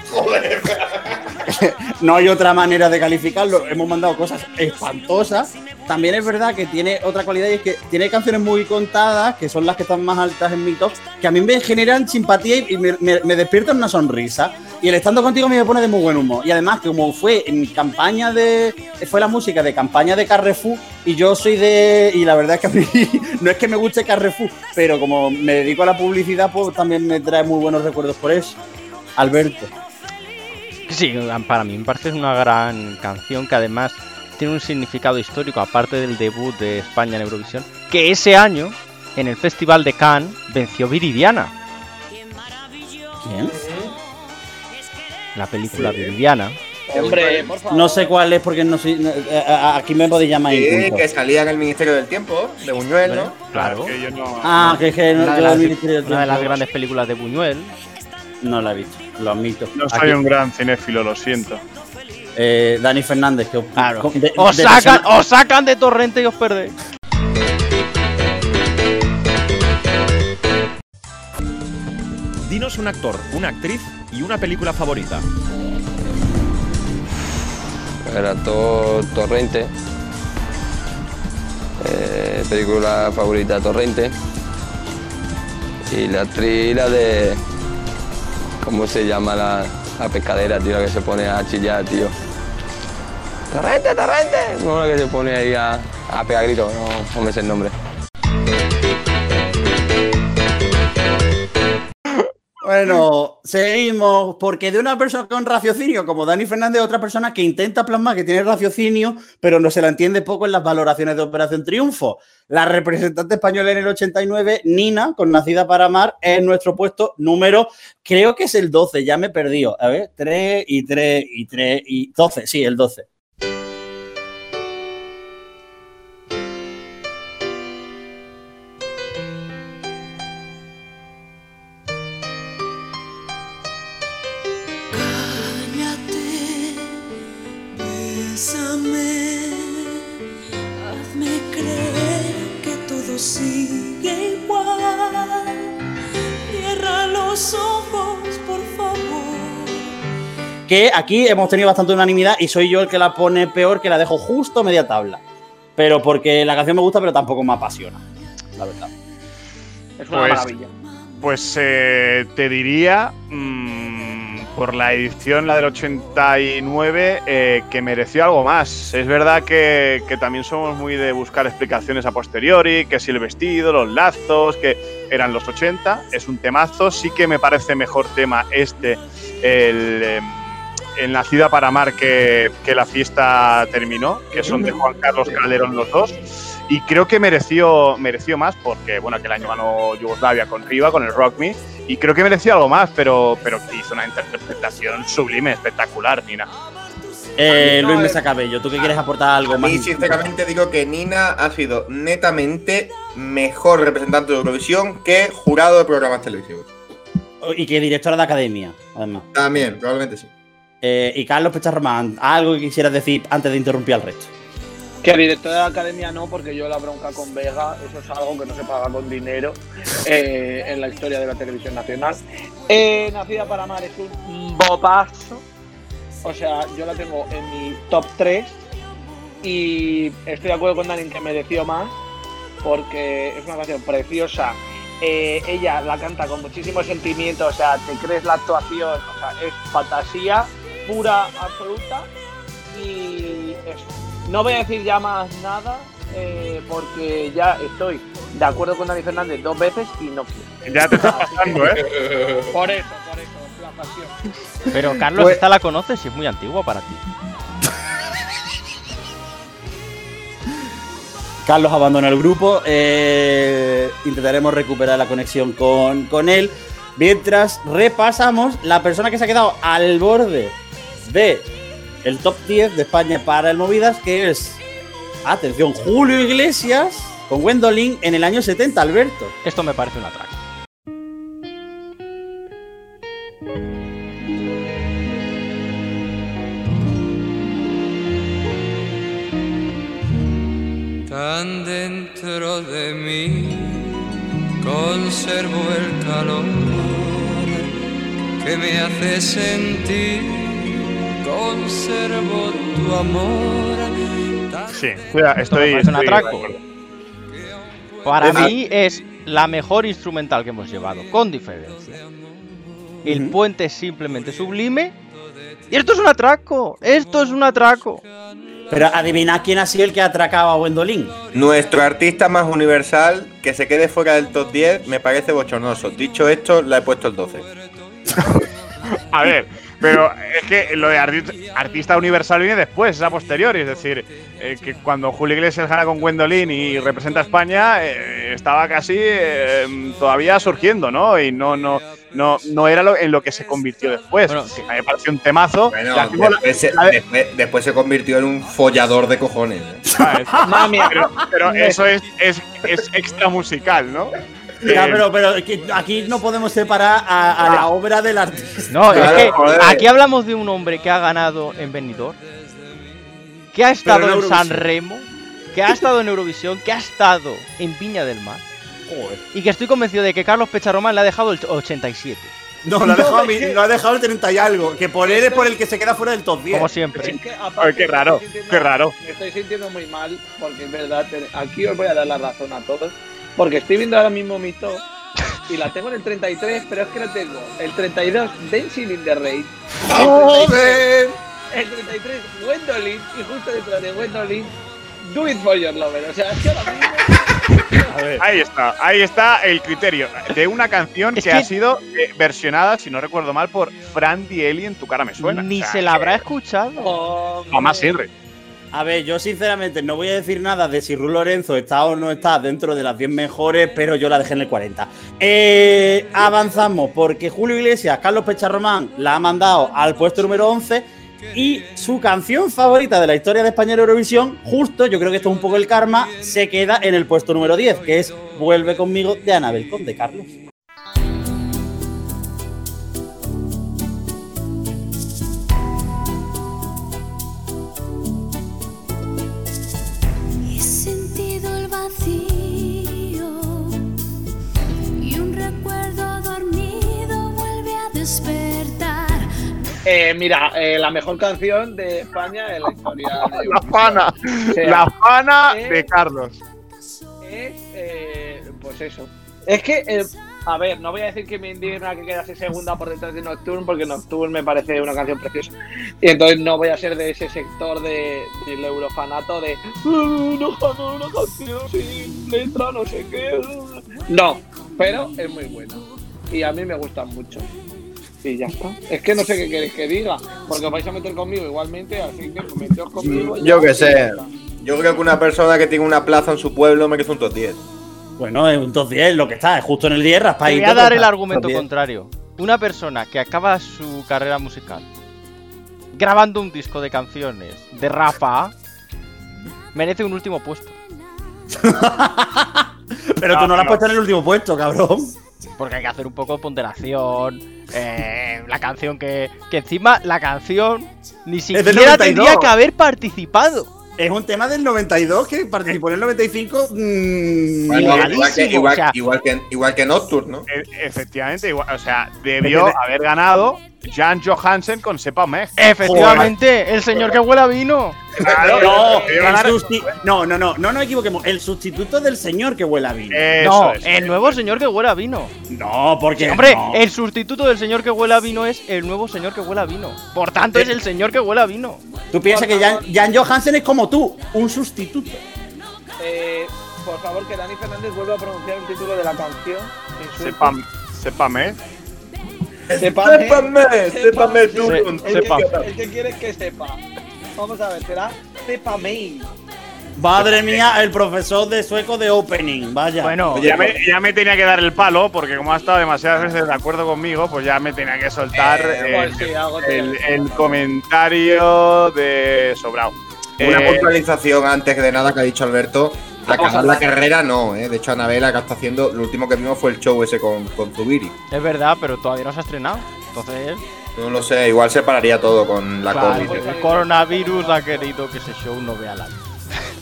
no hay otra manera de calificarlo. Hemos mandado cosas espantosas. También es verdad que tiene otra cualidad y es que tiene canciones muy contadas, que son las que están más altas en mi top, que a mí me generan simpatía y me, me- despiertan una sonrisa. Y el estando contigo me pone de muy buen humor. Y además, como fue en campaña de. fue la música de campaña de Carrefour, y yo soy de. Y la verdad es que a mí no es que me guste Carrefour, pero como me dedico a la publicidad, pues también me trae muy buenos recuerdos por eso. Alberto. Sí, para mí me parece una gran canción que además tiene un significado histórico, aparte del debut de España en Eurovisión, que ese año, en el Festival de Cannes, venció Viridiana, ¿Quién? la película Viridiana. Hombre, por favor. No sé cuál es porque no sé. no- eh, eh, Aquí me podéis llamar Sí, que salía en el Ministerio del Tiempo, de Buñuel, ¿no? Claro. Que yo no- Ah, que es que no, Una de, yo las, el Ministerio del una de las grandes películas de Buñuel. No la he visto. Lo admito. No soy Aquí, un gran cinéfilo, lo siento. eh, Dani Fernández, que Claro. con- de- Os de sacan, persona- os sacan de torrente y os perdéis. Dinos un actor, una actriz y una película favorita. El actor Torrente. Eh, película favorita Torrente. Y la actriz la de. ¿Cómo se llama la, la pescadera, tío? La que se pone a chillar, tío. ¡Torrente, torrente! No, la que se pone ahí a, a pegar gritos, no, no me sé el nombre. Bueno, seguimos, porque de una persona con raciocinio como Dani Fernández, otra persona que intenta plasmar que tiene raciocinio, pero no se la entiende poco en las valoraciones de Operación Triunfo. La representante española en el 89, Nina, con Nacida para Amar, es nuestro puesto número, creo que es el 12, ya me he perdido. A ver, 3 y 3 y 3 y 12, sí, el 12. Bésame, hazme creer que todo sigue igual. Cierra los ojos, por favor. Que aquí hemos tenido bastante unanimidad y soy yo el que la pone peor, que la dejo justo media tabla. Pero porque la canción me gusta, pero tampoco me apasiona, la verdad. Es una Pues- maravilla. Pues eh, te diría, mm, por la edición, la del 89, eh, que mereció algo más. Es verdad que, también somos muy de buscar explicaciones a posteriori, que si el vestido, los lazos, que eran los 80, es un temazo. Sí que me parece mejor tema este, el, eh, el Nacida para Amar, que la fiesta terminó, que son de Juan Carlos Calderón los dos. Y creo que mereció, mereció más porque, bueno, aquel año ganó Yugoslavia con Riva, con el Rock Me, y creo que mereció algo más, pero, pero hizo una interpretación sublime, espectacular, Nina. Eh, Luis eh, Mesa Cabello, ¿tú qué quieres aportar algo A más? mí, sinceramente, digo que Nina ha sido netamente mejor representante de Eurovisión que jurado de programas televisivos. Y que directora de academia, además. También, probablemente sí. Eh, y Carlos Pecharromán, algo que quisieras decir antes de interrumpir al resto. Que director de la academia no, porque yo la bronca con Vega, eso es algo que no se paga con dinero eh, en la historia de la televisión nacional. Eh, Nacida para Amar es un bopazo. O sea, yo la tengo en mi top 3 y estoy de acuerdo con Dani en que mereció más porque es una canción preciosa. Eh, ella la canta con muchísimo sentimiento, o sea, te crees la actuación, o sea, es fantasía pura, absoluta y eso. No voy a decir ya más nada eh, porque ya estoy de acuerdo con Dani Fernández dos veces y no quiero. Ya te estás pasando, ¿eh? Por eso, por eso, la pasión. Pero Carlos, Pues- esta la conoces y es muy antigua para ti. Carlos abandona el grupo. eh, intentaremos recuperar la conexión con, con él. Mientras repasamos la persona que se ha quedado al borde de el top 10 de España para el Movidas, que es, atención, Julio Iglesias con Gwendolyn en el año 70, Alberto. Esto me parece un atraco. Tan dentro de mí conservo el calor que me hace sentir, conservo tu amor. Sí, estoy, estoy, parece un atraco. Para Es mí es la mejor instrumental que hemos llevado, con diferencia. El puente es simplemente sublime. Y esto es un atraco. Esto es un atraco. Pero adivina quién ha sido el que ha atracado a Gwendolyn. Nuestro artista más universal que se quede fuera del top 10 me parece bochornoso. Dicho esto, le he puesto el 12. A ver, pero es que lo de arti- artista universal viene después, es a posteriori. Es decir, eh, que cuando Julio Iglesias gana con Gwendolyn y representa a España, eh, estaba casi eh, todavía surgiendo, ¿no? Y no, no, no, no era lo, en lo que se convirtió después. Bueno, a mí me pareció un temazo. Bueno, después, se, la de- después- después se convirtió en un follador de cojones. ¿eh? ¿sabes? Mami, Pero, pero eso es, es, es extra musical, ¿no? Ya, pero, pero que aquí no podemos separar a, a la obra del artista. No, Claro, es que joder. aquí hablamos de un hombre que ha ganado en Benidorm, que ha estado en en. San Remo, que ha estado en Eurovisión, que ha estado en Viña del Mar, y que estoy convencido de que Carlos Pecharromán le ha dejado el 87, No, lo ha, No, dejado, lo ha dejado el 30 y algo. Que por él es por el que se queda fuera del top 10. como siempre. Es que, aparte, Ay, qué raro, qué raro. Me estoy sintiendo muy mal, porque es verdad, aquí os voy a dar la razón a todos. Porque estoy viendo ahora mismo mi top y la tengo en el 33, pero es que no tengo el 32, Dancing in the Rain. ¡Joder! El 33, Gwendolyn, y justo detrás de Gwendolyn, Do It For Your Lover. O sea, es que ahora mismo. A ver. Ahí está, ahí está el criterio de una canción Es que, que- ha sido eh, versionada, si no recuerdo mal, por Fran Dieli en Tu cara me suena. Ni O sea, se la habrá escuchado. hombre, Tomás Henry. A ver, yo sinceramente no voy a decir nada de si Ru Lorenzo está o no está dentro de las 10 mejores, pero yo la dejé en el 40. Eh, avanzamos, porque Julio Iglesias, Carlos Pecharromán la ha mandado al puesto número 11 y su canción favorita de la historia de España Eurovisión, justo, yo creo que esto es un poco el karma, se queda en el puesto número 10, que es Vuelve conmigo de Anabel Conde, Carlos. Eh, mira, eh, la mejor canción de España en la historia de La fana, O sea, la fana de Carlos. es, eh, pues eso. Es que, eh, a ver, no voy a decir que me indigna que quedase segunda por detrás de Nocturne, porque Nocturne me parece una canción preciosa. Y entonces no voy a ser de ese sector de, del eurofanato de "Uh, no ganó una canción sin letra, no sé qué. No, pero es muy buena. Y a mí me gustan mucho. Y ya está. Es que no sé qué queréis que diga, porque os vais a meter conmigo igualmente, así que meteos conmigo. Yo qué sé. Yo creo que una persona que tiene una plaza en su pueblo merece un top 10. Bueno, es un top 10 lo que está, es justo en el 10, Te raspadito. voy a dar el argumento Top 10. contrario. Una persona que acaba su carrera musical grabando un disco de canciones de Rafa merece un último puesto. Pero tú no la has puesto en el último puesto, cabrón. Porque hay que hacer un poco de ponderación. eh, la canción que. Que encima la canción ni siquiera 92. tendría que haber participado. Es un tema del 92 que participó en el 95. mmm, Bueno, igual, que, igual, o sea- igual que, igual que Nocturne, ¿no? E- efectivamente, igual, o sea, debió haber ganado Jan Johansen con Sepa Meg. Efectivamente, el señor que huele a vino. Claro, No, no, no, no, no nos equivoquemos. El sustituto del señor que huele a vino. Eso no, es. el nuevo señor que huele a vino. no, porque. Hombre, no. el sustituto del señor que huele a vino es el nuevo señor que huele a vino. Por tanto, es el señor que huele a vino. Tú piensas que Jan, Jan Johansen es como tú, un sustituto. Eh, por favor, que Dani Fernández vuelva a pronunciar el título de la canción. en su- Sepa, Sepa Meg. Sépame. Sépame, tú. El que, el que quieres que sepa. Vamos a ver, será Sépame. Madre mía, el profesor de sueco de opening. Vaya. Bueno, Oye, Ya me, ya me tenía que dar el palo, porque como ha estado demasiadas veces de acuerdo conmigo, pues ya me tenía que soltar Eh, el, pues sí, algo te- el- el comentario de Sobrao. Una Eh, puntualización antes de nada que ha dicho Alberto. Acabar la carrera no, ¿eh? De hecho, Anabela que está haciendo, lo último que vimos fue el show ese con, con Zubiri. es verdad, pero todavía no se ha estrenado. Entonces, No lo sé, igual se pararía todo con la claro, COVID. el coronavirus ha querido que ese show no vea la luz.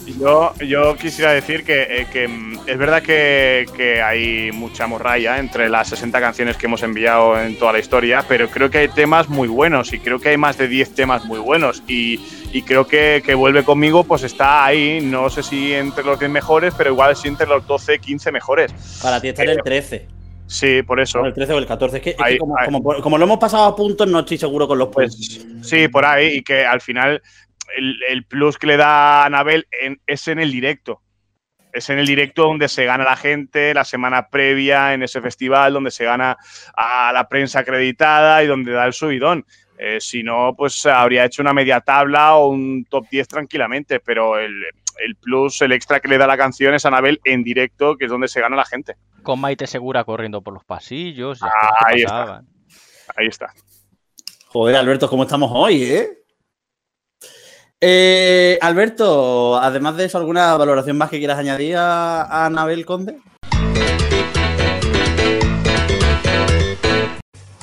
Yo, yo quisiera decir que, eh, que, mm, es verdad que, que hay mucha morralla entre las 60 canciones que hemos enviado en toda la historia, pero creo que hay temas muy buenos y creo que hay más de 10 temas muy buenos y, y creo que, que Vuelve conmigo pues está ahí, no sé si entre los 10 mejores, pero igual sí entre los 12, 15 mejores. Para ti está en el 13. Sí, por eso. El 13 o el 14. Es que, es que Ahí, como, ahí. como- como lo hemos pasado a puntos, no estoy seguro con los Pues puntos. sí, por ahí, y que al final el, el plus que le da a Anabel en- es en el directo. Es en el directo donde se gana la gente, la semana previa en ese festival, donde se gana a la prensa acreditada y donde da el subidón. Eh, si no, pues habría hecho una media tabla o un top 10 tranquilamente, pero el, el plus, el extra que le da la canción es Anabel en directo, que es donde se gana la gente. Con Maite Segura corriendo por los pasillos. Ahí está. Ahí está. Joder, Alberto, ¿cómo estamos hoy, eh? Eh, Alberto, además de eso, ¿alguna valoración más que quieras añadir a, Anabel Conde?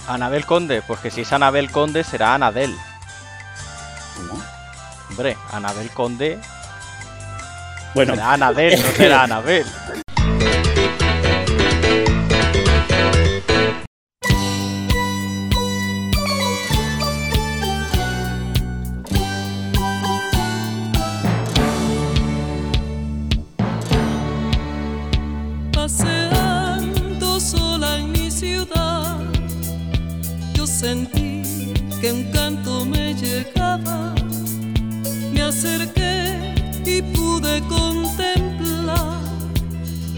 Anabel Conde, pues que si es Anabel Conde será Anadel. ¿Cómo? Hombre, Anabel Conde. Bueno, será Anadel, no será Anabel. Sentí que un canto me llegaba. Me acerqué y pude contemplar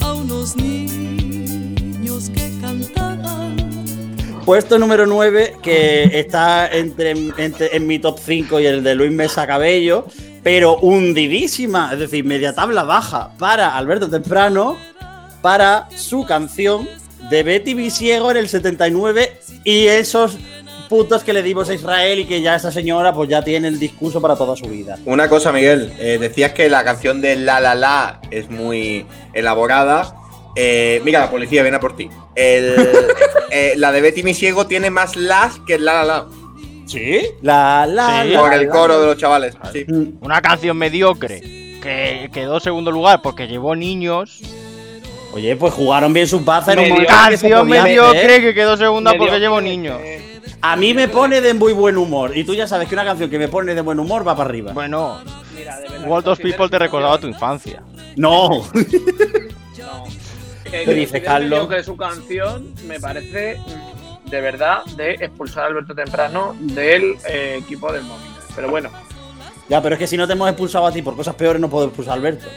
a unos niños que cantaban. Puesto número 9, que está entre, entre- en mi top 5 y el de Luis Mesa Cabello, pero hundidísima, es decir, media tabla baja para Alberto Temprano, para su canción de Betty Visiego en el 79 y esos putos que le dimos a Israel y que ya esa señora pues ya tiene el discurso para toda su vida. Una cosa, Miguel, eh, decías que la canción de La La La es muy elaborada. Eh, mira, la policía viene a por ti. El- eh, la de Betty mi ciego tiene más las que el La La La. ¿Sí? La la Sí. la, Por el la. coro de los chavales. Sí. Una canción mediocre que quedó segundo lugar porque llevó niños. Oye, pues jugaron bien sus bazas en un momento Canción mediocre que quedó segunda porque llevó niños. A mí me pone de muy buen humor. Y tú ya sabes que una canción que me pone de buen humor va para arriba. Bueno, Mira, de verdad. World of People te recordaba tu infancia. No. No. Que ¿Qué dice, Carlos? Que su canción me parece mm, de verdad de expulsar a Alberto Temprano del eh, equipo del Movistar. Pero bueno, Ya, pero es que si no te hemos expulsado a ti por cosas peores, no puedo expulsar a Alberto.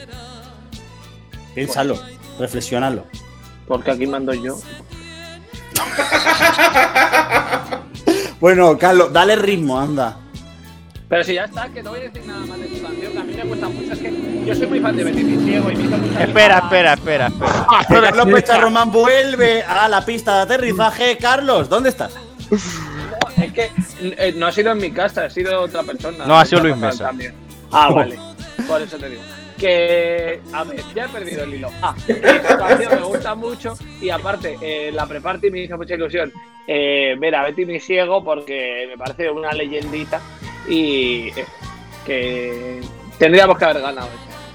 Piénsalo, reflexionalo. porque aquí mando yo. Bueno, Carlos, dale ritmo, anda. Pero si ya está, que no voy a decir nada más de su canción, que a mí me gusta mucho. Es que yo soy muy fan de Betty Ciego y me hizo mucha Espera, espera, espera, espera. Pero Carlos Pecha Román vuelve a la pista de aterrizaje. Carlos, ¿dónde estás? No, es que eh, no ha sido en mi casa, ha sido otra persona. No, ha sido Luis Mesa. también. Ah, vale. Por eso te digo. Que, a ver, ya he perdido el hilo. Ah, esta canción me gusta mucho y aparte, eh, la preparty me hizo mucha ilusión eh, ver a Betty mi ciego porque me parece una leyendita y eh, que tendríamos que haber ganado.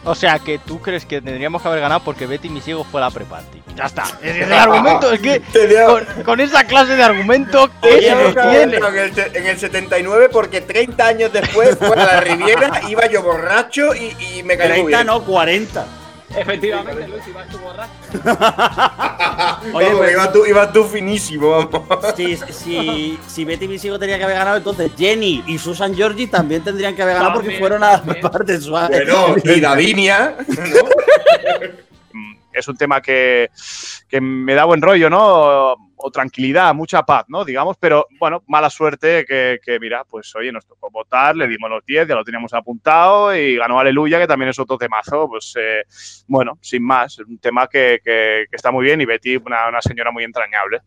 O sea, que tú crees que tendríamos que haber ganado porque Betty mi ciego fue la pre-party. Ya está. Es el argumento es que con, con esa clase de argumento, ¿qué Oye, se no, tiene? en, el, en el 79, porque 30 años después fue a la Riviera, iba yo borracho y, y me cayó 30 bien. no, 40. Efectivamente, Luis, ibas tú borracho. Oye, pues- que ibas tú, ibas tú finísimo, vamos. Si, si, si Betty Visigo tenía que haber ganado, entonces Jenny y Susan Georgie también tendrían que haber ganado porque fueron a la parte suave. Bueno, y Davinia, ¿no? Es un tema que, que me da buen rollo, ¿no? O tranquilidad, mucha paz, ¿no? Digamos, pero bueno, mala suerte que, que, mira, pues oye, nos tocó votar, le dimos los 10, ya lo teníamos apuntado y ganó Aleluya, que también es otro temazo, pues eh, bueno, sin más, un tema que, que- que está muy bien y Betty, una, una señora muy entrañable.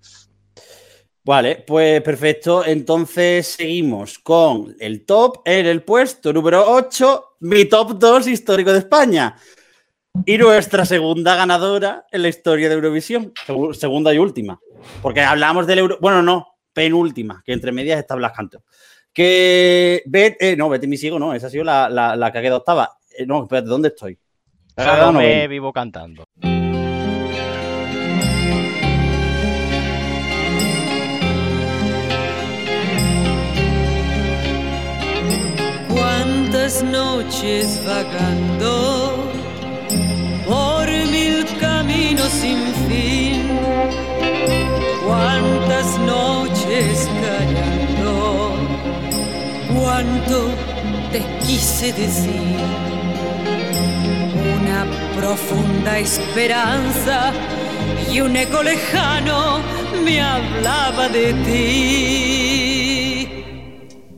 Vale, pues perfecto. Entonces seguimos con el top en el puesto número 8, mi top 2 histórico de España. Y nuestra segunda ganadora en la historia de Eurovisión. Segu- Segunda y última. Porque hablamos del Euro. Bueno, no, penúltima, que entre medias está Blas Canto. Que. Bet, eh, no, Betty Misigo, no, esa ha sido la, la- la que ha quedado octava. Eh, no, espérate, ¿dónde estoy? No, me vivo cantando. Cuántas noches vagando sin fin. Cuántas noches callando. Cuánto te quise decir. Una profunda esperanza y un eco lejano me hablaba de ti.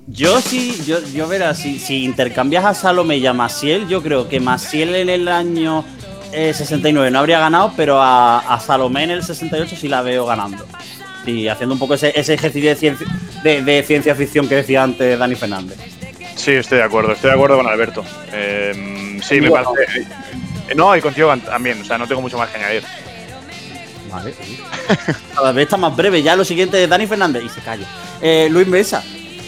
Yo sí, yo, yo verás, si, si intercambias a Salome y a Maciel, yo creo que Maciel en el año eh, 69 no habría ganado, pero a, a Salomé en el 68 sí la veo ganando. Y haciendo un poco ese, ese ejercicio de ciencia, de, de ciencia ficción que decía antes Dani Fernández. Sí, estoy de acuerdo, estoy de acuerdo con Alberto. Eh, sí, me parece. eh, no, y contigo también, o sea, no tengo mucho más que añadir. Vale. Cada vez está más breve. Ya lo siguiente es Dani Fernández y se calla. Eh, Luis Mesa.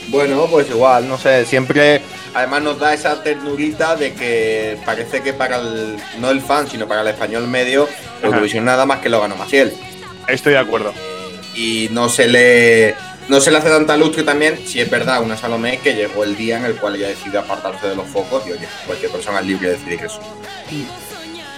Bueno, pues igual, no sé, siempre además nos da esa ternurita de que parece que para el, no el fan, sino para el español medio, Eurovisión nada más que lo ganó Maciel. Estoy de acuerdo. Y no se le no se le hace tanta luz que también, si es verdad, una Salomé que llegó el día en el cual ella decidió apartarse de los focos y oye, cualquier persona es libre de decidir eso.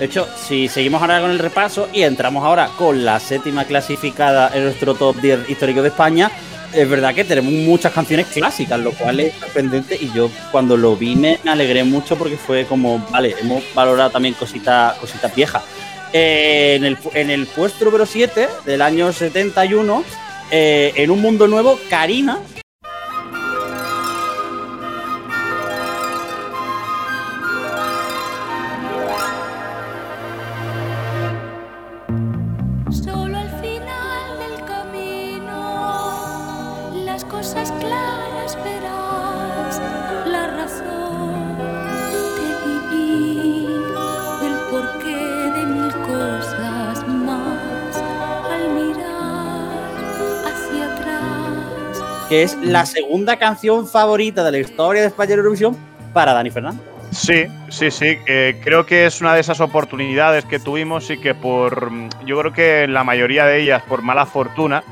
De hecho, si seguimos ahora con el repaso y entramos ahora con la séptima clasificada en nuestro top 10 histórico de España, es verdad que tenemos muchas canciones clásicas, lo cual es sorprendente y yo cuando lo vi me alegré mucho porque fue como, vale, hemos valorado también cositas cositas viejas. Eh, en, el, en el puesto número 7 del año 71, eh, en un mundo nuevo, Karina es la segunda canción favorita de la historia de España Eurovisión para Dani Fernández. Sí, sí, sí. creo que es una de esas oportunidades que tuvimos y que por, mm, yo creo que la mayoría de ellas, por mala fortuna,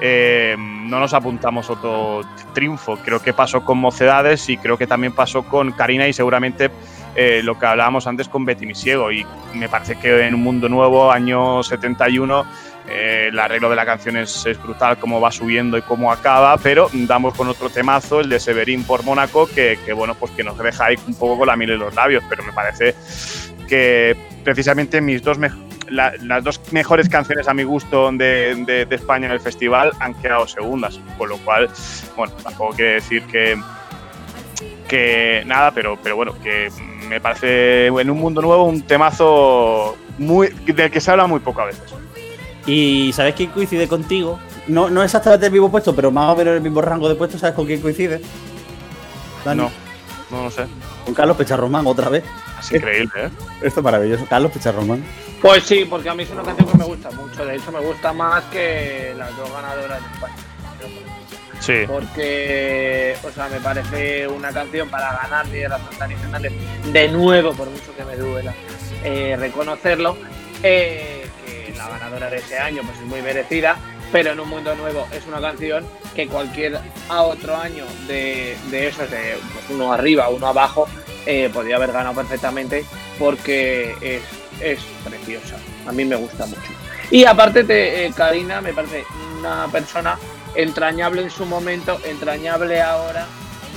eh, no nos apuntamos otro triunfo. Creo que pasó con Mocedades y creo que también pasó con Karina y seguramente eh, lo que hablábamos antes con Betty Misiego. Y me parece que en un mundo nuevo, año 71, eh, el arreglo de la canción es, brutal, cómo va subiendo y cómo acaba, pero damos con otro temazo, el de Severín por Mónaco, que, bueno, pues que nos deja ahí un poco con la miel en los labios, pero me parece que precisamente mis dos la- las dos mejores canciones a mi gusto de España en el festival han quedado segundas, con lo cual, bueno, tampoco quiere decir que, que nada, pero, pero bueno, que me parece en un mundo nuevo un temazo muy, del que se habla muy poco a veces. Y ¿sabes quién coincide contigo? No, no exactamente el mismo puesto, pero más o menos el mismo rango de puesto, ¿sabes con quién coincide? Dani. No, no lo sé. Con Carlos Pecharromán otra vez. Es increíble, ¿eh? Esto es maravilloso. Carlos Pecharromán. Pues sí, porque a mí es una canción que me gusta mucho. De hecho, me gusta más que las dos ganadoras de España. Sí. Porque, o sea, me parece una canción para ganar de la Dani Fernández. De nuevo, por mucho que me duela eh, reconocerlo, eh, la ganadora de ese año pues es muy merecida. Pero en un mundo nuevo es una canción que cualquier otro año de, de esos, de pues, uno arriba, uno abajo, eh, podría haber ganado perfectamente porque es, es preciosa. A mí me gusta mucho. Y aparte, te, eh, Karina me parece una persona entrañable en su momento, entrañable ahora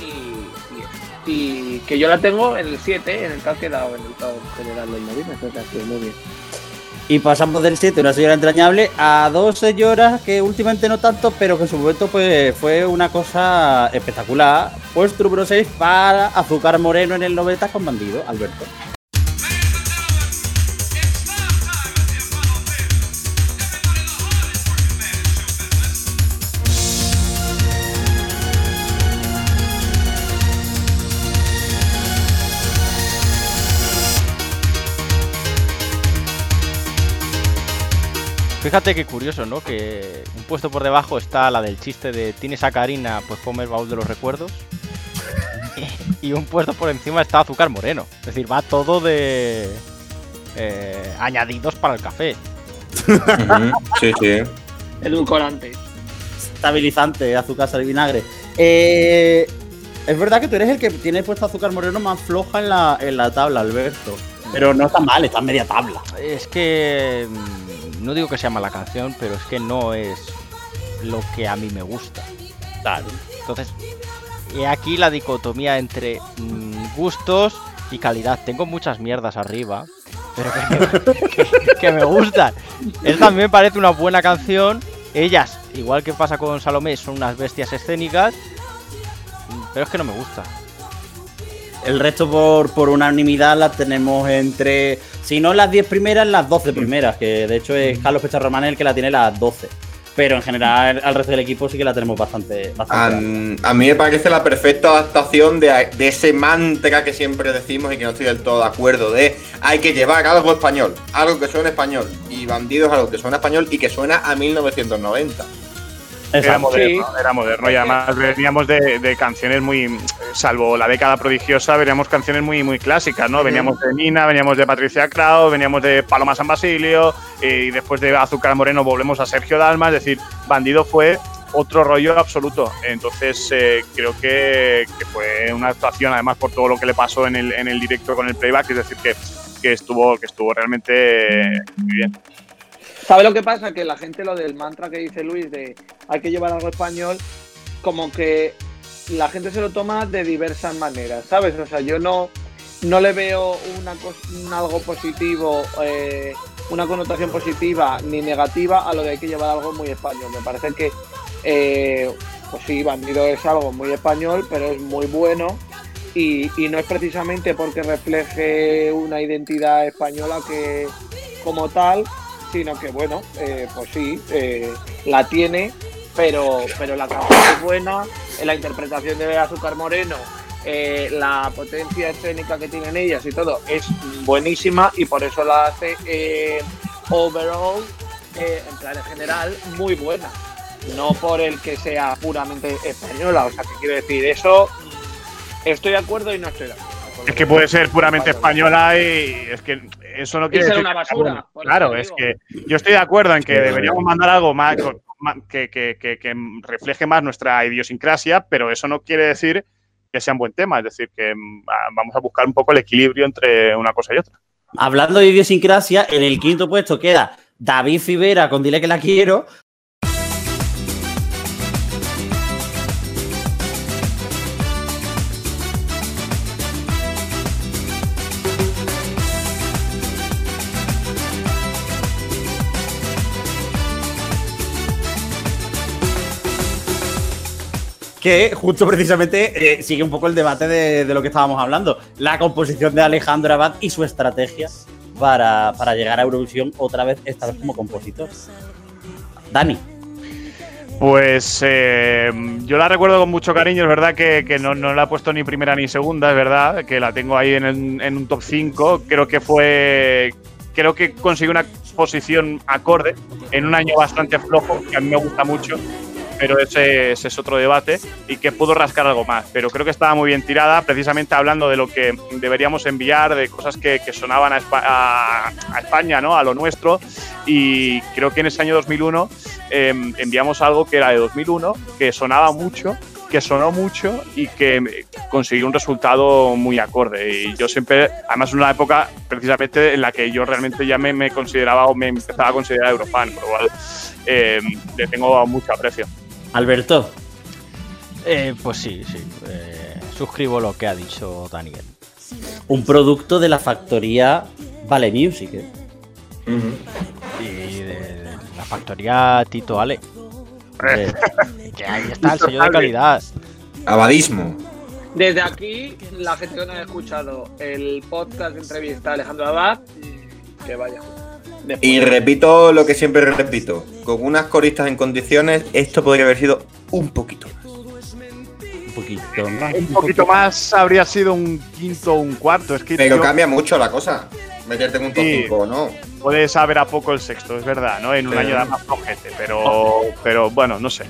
y, y, que yo la tengo en el 7, en el que ha quedado en el top general del móvil. Entonces, así, muy bien. Y pasamos del 7, una señora entrañable, a dos señoras que últimamente no tanto, pero que en su momento pues, fue una cosa espectacular. Puesto número 6 para Azúcar Moreno en el 90 con Bandido, Alberto. Fíjate qué curioso, ¿no? Que un puesto por debajo está la del chiste de tienes a Karina, pues ponme el baúl de los recuerdos. Y un puesto por encima está Azúcar Moreno. Es decir, va todo de eh, añadidos para el café. Sí, sí. Edulcorante. Estabilizante, azúcar, sal y vinagre. Eh, es verdad que tú eres el que tiene puesto Azúcar Moreno más floja en la, en la tabla, Alberto. Pero no está mal, está en media tabla. Es que mm, no digo que sea mala canción, pero es que no es lo que a mí me gusta. Claro. Entonces, he aquí la dicotomía entre mm, gustos y calidad. Tengo muchas mierdas arriba, pero que, que- que me gustan. Esta también me parece una buena canción. Ellas, igual que pasa con Salomé, son unas bestias escénicas, pero es que no me gusta. El resto por, por unanimidad las tenemos entre, si no las 10 primeras, las 12 primeras, que de hecho es Carlos Pecharromán el que la tiene las 12. pero en general al resto del equipo sí que la tenemos bastante. bastante A, a mí me parece la perfecta adaptación de, de ese mantra que siempre decimos y que no estoy del todo de acuerdo, de hay que llevar algo español, algo que suene español, y Bandidos algo que suena español y que suena a 1990. Era moderno, era moderno y además veníamos de, de canciones muy, salvo la década prodigiosa, veníamos canciones muy, muy clásicas, ¿no? Veníamos de Nina, veníamos de Patricia Krau, veníamos de Paloma San Basilio y después de Azúcar Moreno volvemos a Sergio Dalma, es decir, Bandido fue otro rollo absoluto. Entonces eh, creo que, que fue una actuación, además por todo lo que le pasó en el, en el directo con el playback, es decir, que, que estuvo, que estuvo realmente muy bien. ¿Sabes lo que pasa? Que la gente lo del mantra que dice Luis de hay que llevar algo español, como que la gente se lo toma de diversas maneras, ¿sabes? O sea, yo no, no le veo una un algo positivo, eh, una connotación positiva ni negativa a lo de hay que llevar algo muy español. Me parece que, eh, pues sí, Bandido es algo muy español, pero es muy bueno. Y, y no es precisamente porque refleje una identidad española que como tal, sino que bueno, eh, pues sí, eh, la tiene, pero, pero la canción es buena, la interpretación de Azúcar Moreno, eh, la potencia escénica que tienen ellas y todo es buenísima y por eso la hace overall, en plan en general, muy buena. No por el que sea puramente española, o sea, que quiero decir, eso mm, estoy de acuerdo y no estoy. Es que puede ser puramente española y es que eso no quiere ser decir una que sea basura, Claro, es que yo estoy de acuerdo en que deberíamos mandar algo más que, que- que- que refleje más nuestra idiosincrasia, pero eso no quiere decir que sea un buen tema. Es decir, que mm, vamos a buscar un poco el equilibrio entre una cosa y otra. Hablando de idiosincrasia, en el quinto puesto queda David Fibera con Dile que la quiero. Que justo precisamente eh, sigue un poco el debate de, lo que estábamos hablando. La composición de Alejandro Abad y su estrategia para, para llegar a Eurovisión otra vez, esta como compositor. Dani. Pues eh, yo la recuerdo con mucho cariño, es verdad que, que no, no la he puesto ni primera ni segunda, es verdad, que la tengo ahí en, en un top 5. Creo que fue. Creo que consiguió una posición acorde en un año bastante flojo, que a mí me gusta mucho, pero ese, ese es otro debate, y que pudo rascar algo más. Pero creo que estaba muy bien tirada, precisamente hablando de lo que deberíamos enviar, de cosas que, que sonaban a, a- a España, ¿no? a lo nuestro, y creo que en ese año 2001 eh, enviamos algo que era de 2001, que sonaba mucho, que sonó mucho y que consiguió un resultado muy acorde. Y yo siempre, además, en una época precisamente en la que yo realmente ya me, me consideraba o me empezaba a considerar Eurofan, por lo cual eh, le tengo mucho aprecio. Alberto. Eh, pues sí, sí. eh, suscribo lo que ha dicho Daniel. Un producto de la factoría Vale Music. ¿eh? Y de, la factoría Tito Ale. Eh, Que ahí está el sello de calidad. Abadismo. Desde aquí, la gente que no haya escuchado el podcast de entrevista a Alejandro Abad, que vaya. Y repito lo que siempre repito, con unas coristas en condiciones, esto podría haber sido un poquito más. un poquito más. Un poquito más habría sido un quinto o un cuarto. Es que Pero yo- cambia mucho la cosa. Meterte en un top Sí. 5 o no. puede saber a poco el sexto, es verdad, ¿no? En un año de más flojete, pero, pero bueno, no sé.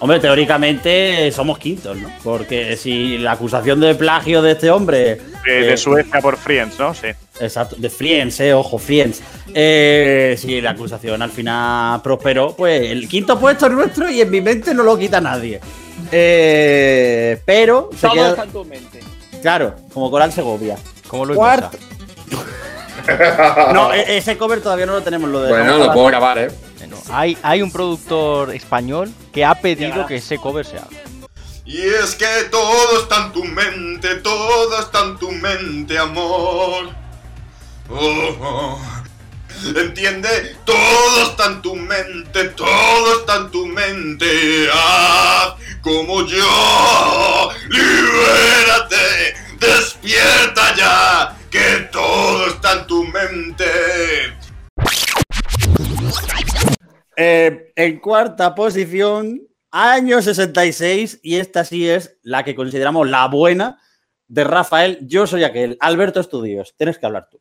Hombre, teóricamente somos quintos, ¿no? Porque si la acusación de plagio de este hombre. De, de eh, Suecia por Friends, ¿no? Sí. Exacto, de Friends, eh, ojo, Friends. Eh, si la acusación al final prosperó, pues el quinto puesto es nuestro y en mi mente no lo quita nadie. Eh, pero se Todo queda- está en tu mente. Claro, como Coral Segovia. Como Luis Cuarto. No, e- ese cover todavía no lo tenemos. Lo de Bueno, lo puedo grabar, ¿eh? Bueno, hay, hay un productor español que ha pedido que ese cover se haga. Y es que todo está en tu mente, todo está en tu mente, amor. Oh, oh. Entiende, todo está en tu mente, todo está en tu mente. Haz como yo, libérate, despierta ya, que todo está en tu mente. Eh, en cuarta posición, año 66, y esta sí es la que consideramos la buena de Rafael. Yo soy aquel. Alberto Estudios, tienes que hablar tú.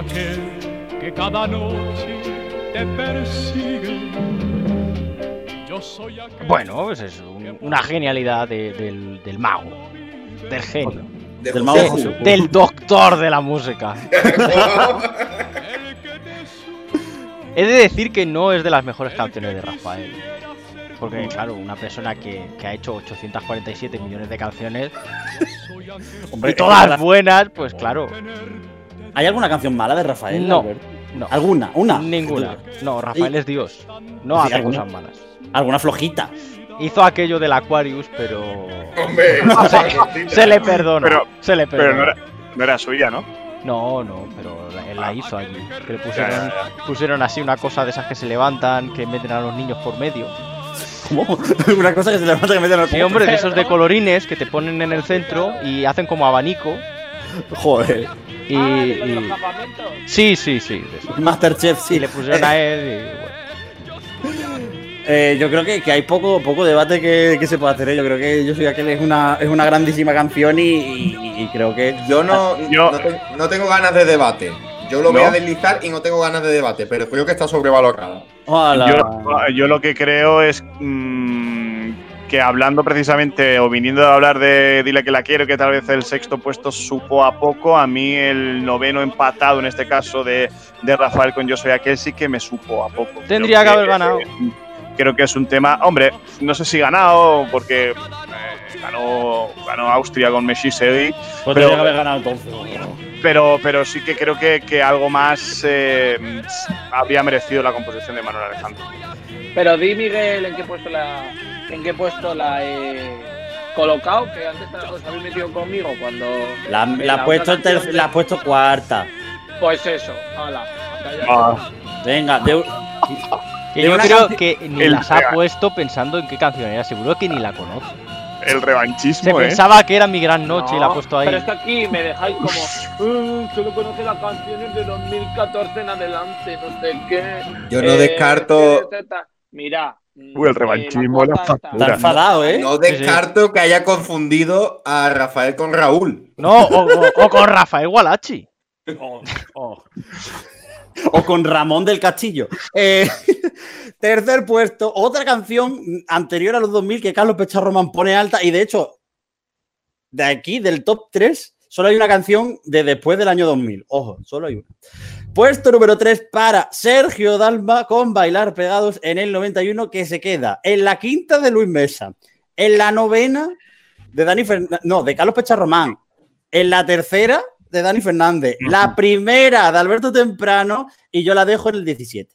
Aquel que cada noche te persigue. Yo soy aquel. Bueno, pues es un- una genialidad de- del, del mago, del genio, De Del mago. Jesús. del doctor de la música. He de decir que no es de las mejores canciones de Rafael. Porque, claro, una persona que, que ha hecho 847 millones de canciones Hombre, y todas buenas, pues claro, ¿Hay alguna canción mala de Rafael? No, no. ¿Alguna? ¿Una? ninguna. No, Rafael Y- es Dios. No hace alguna. cosas malas. ¿Alguna flojita? Hizo aquello del Aquarius, pero Hombre, se le perdona. Pero- se le Pero perdona. no era, no era suya, ¿no? No, no, pero él la hizo allí. Que le pusieron, pusieron así una cosa de esas que se levantan, que meten a los niños por medio. ¿Cómo? Una cosa que se levanta que mete en el Sí, hombre, de esos de colorines que te ponen en el centro y hacen como abanico. Joder. Y, Ah, de los y-. Sí, sí, sí. Masterchef, sí. Y le pusieron a él y bueno. Eh, yo creo que, que hay poco, poco debate que, que se puede hacer. ¿eh? Yo creo que Yo soy aquel es una, es una grandísima canción y, y- y creo que. Yo no, Yo- no, te- no tengo ganas de debate. Yo lo voy a deslizar y no tengo ganas de debate, pero creo que está sobrevalorada. Yo lo que creo es mm, que hablando precisamente o viniendo a hablar de Dile que la quiero, que tal vez el sexto puesto supo a poco, a mí el noveno empatado en este caso de, de Rafael con Yo soy aquel sí que me supo a poco. Tendría Creo que haber ganado. Creo que es un tema, hombre, no sé si ganado porque eh, ganó, ganó Austria con Messi Segui, Pues pero- tendría que haber ganado entonces. pero, pero sí que creo que, que algo más eh, habría merecido la composición de Manuel Alejandro. Pero di, Miguel, en qué puesto la, en qué puesto la he colocado, que antes os habéis metido conmigo cuando. La, la, ha otra puesto de- la ha puesto cuarta. Pues eso, hala. Ah, Venga, de, Que yo creo que ni El las ha puesto pensando en qué canción era. Seguro que ni la conoce. el Se revanchismo, ¿eh? pensaba que era mi gran noche y la ha puesto ahí. Pero es que aquí me dejáis como. "Uh, solo conoce las canciones de 2014 en adelante, no sé qué. Yo no Eh, descarto-. Mira. Uy, el revanchismo, la factura. está enfadado, ¿eh? No descarto que haya confundido a Rafael con Raúl. No, o, o- o con Rafael Gualachi. O con Ramón del Castillo. Eh, tercer puesto, otra canción anterior a los 2000 que Carlos Pecharroman pone alta. Y de hecho, de aquí, del top 3, solo hay una canción de después del año 2000. Ojo, solo hay una. Puesto número 3 para Sergio Dalma con Bailar Pegados en el 91, que se queda en la quinta de Luis Mesa, en la novena de Dani Fernández, no, de Carlos Pecharromán, en la tercera de Dani Fernández, la primera de Alberto Temprano y yo la dejo en el 17.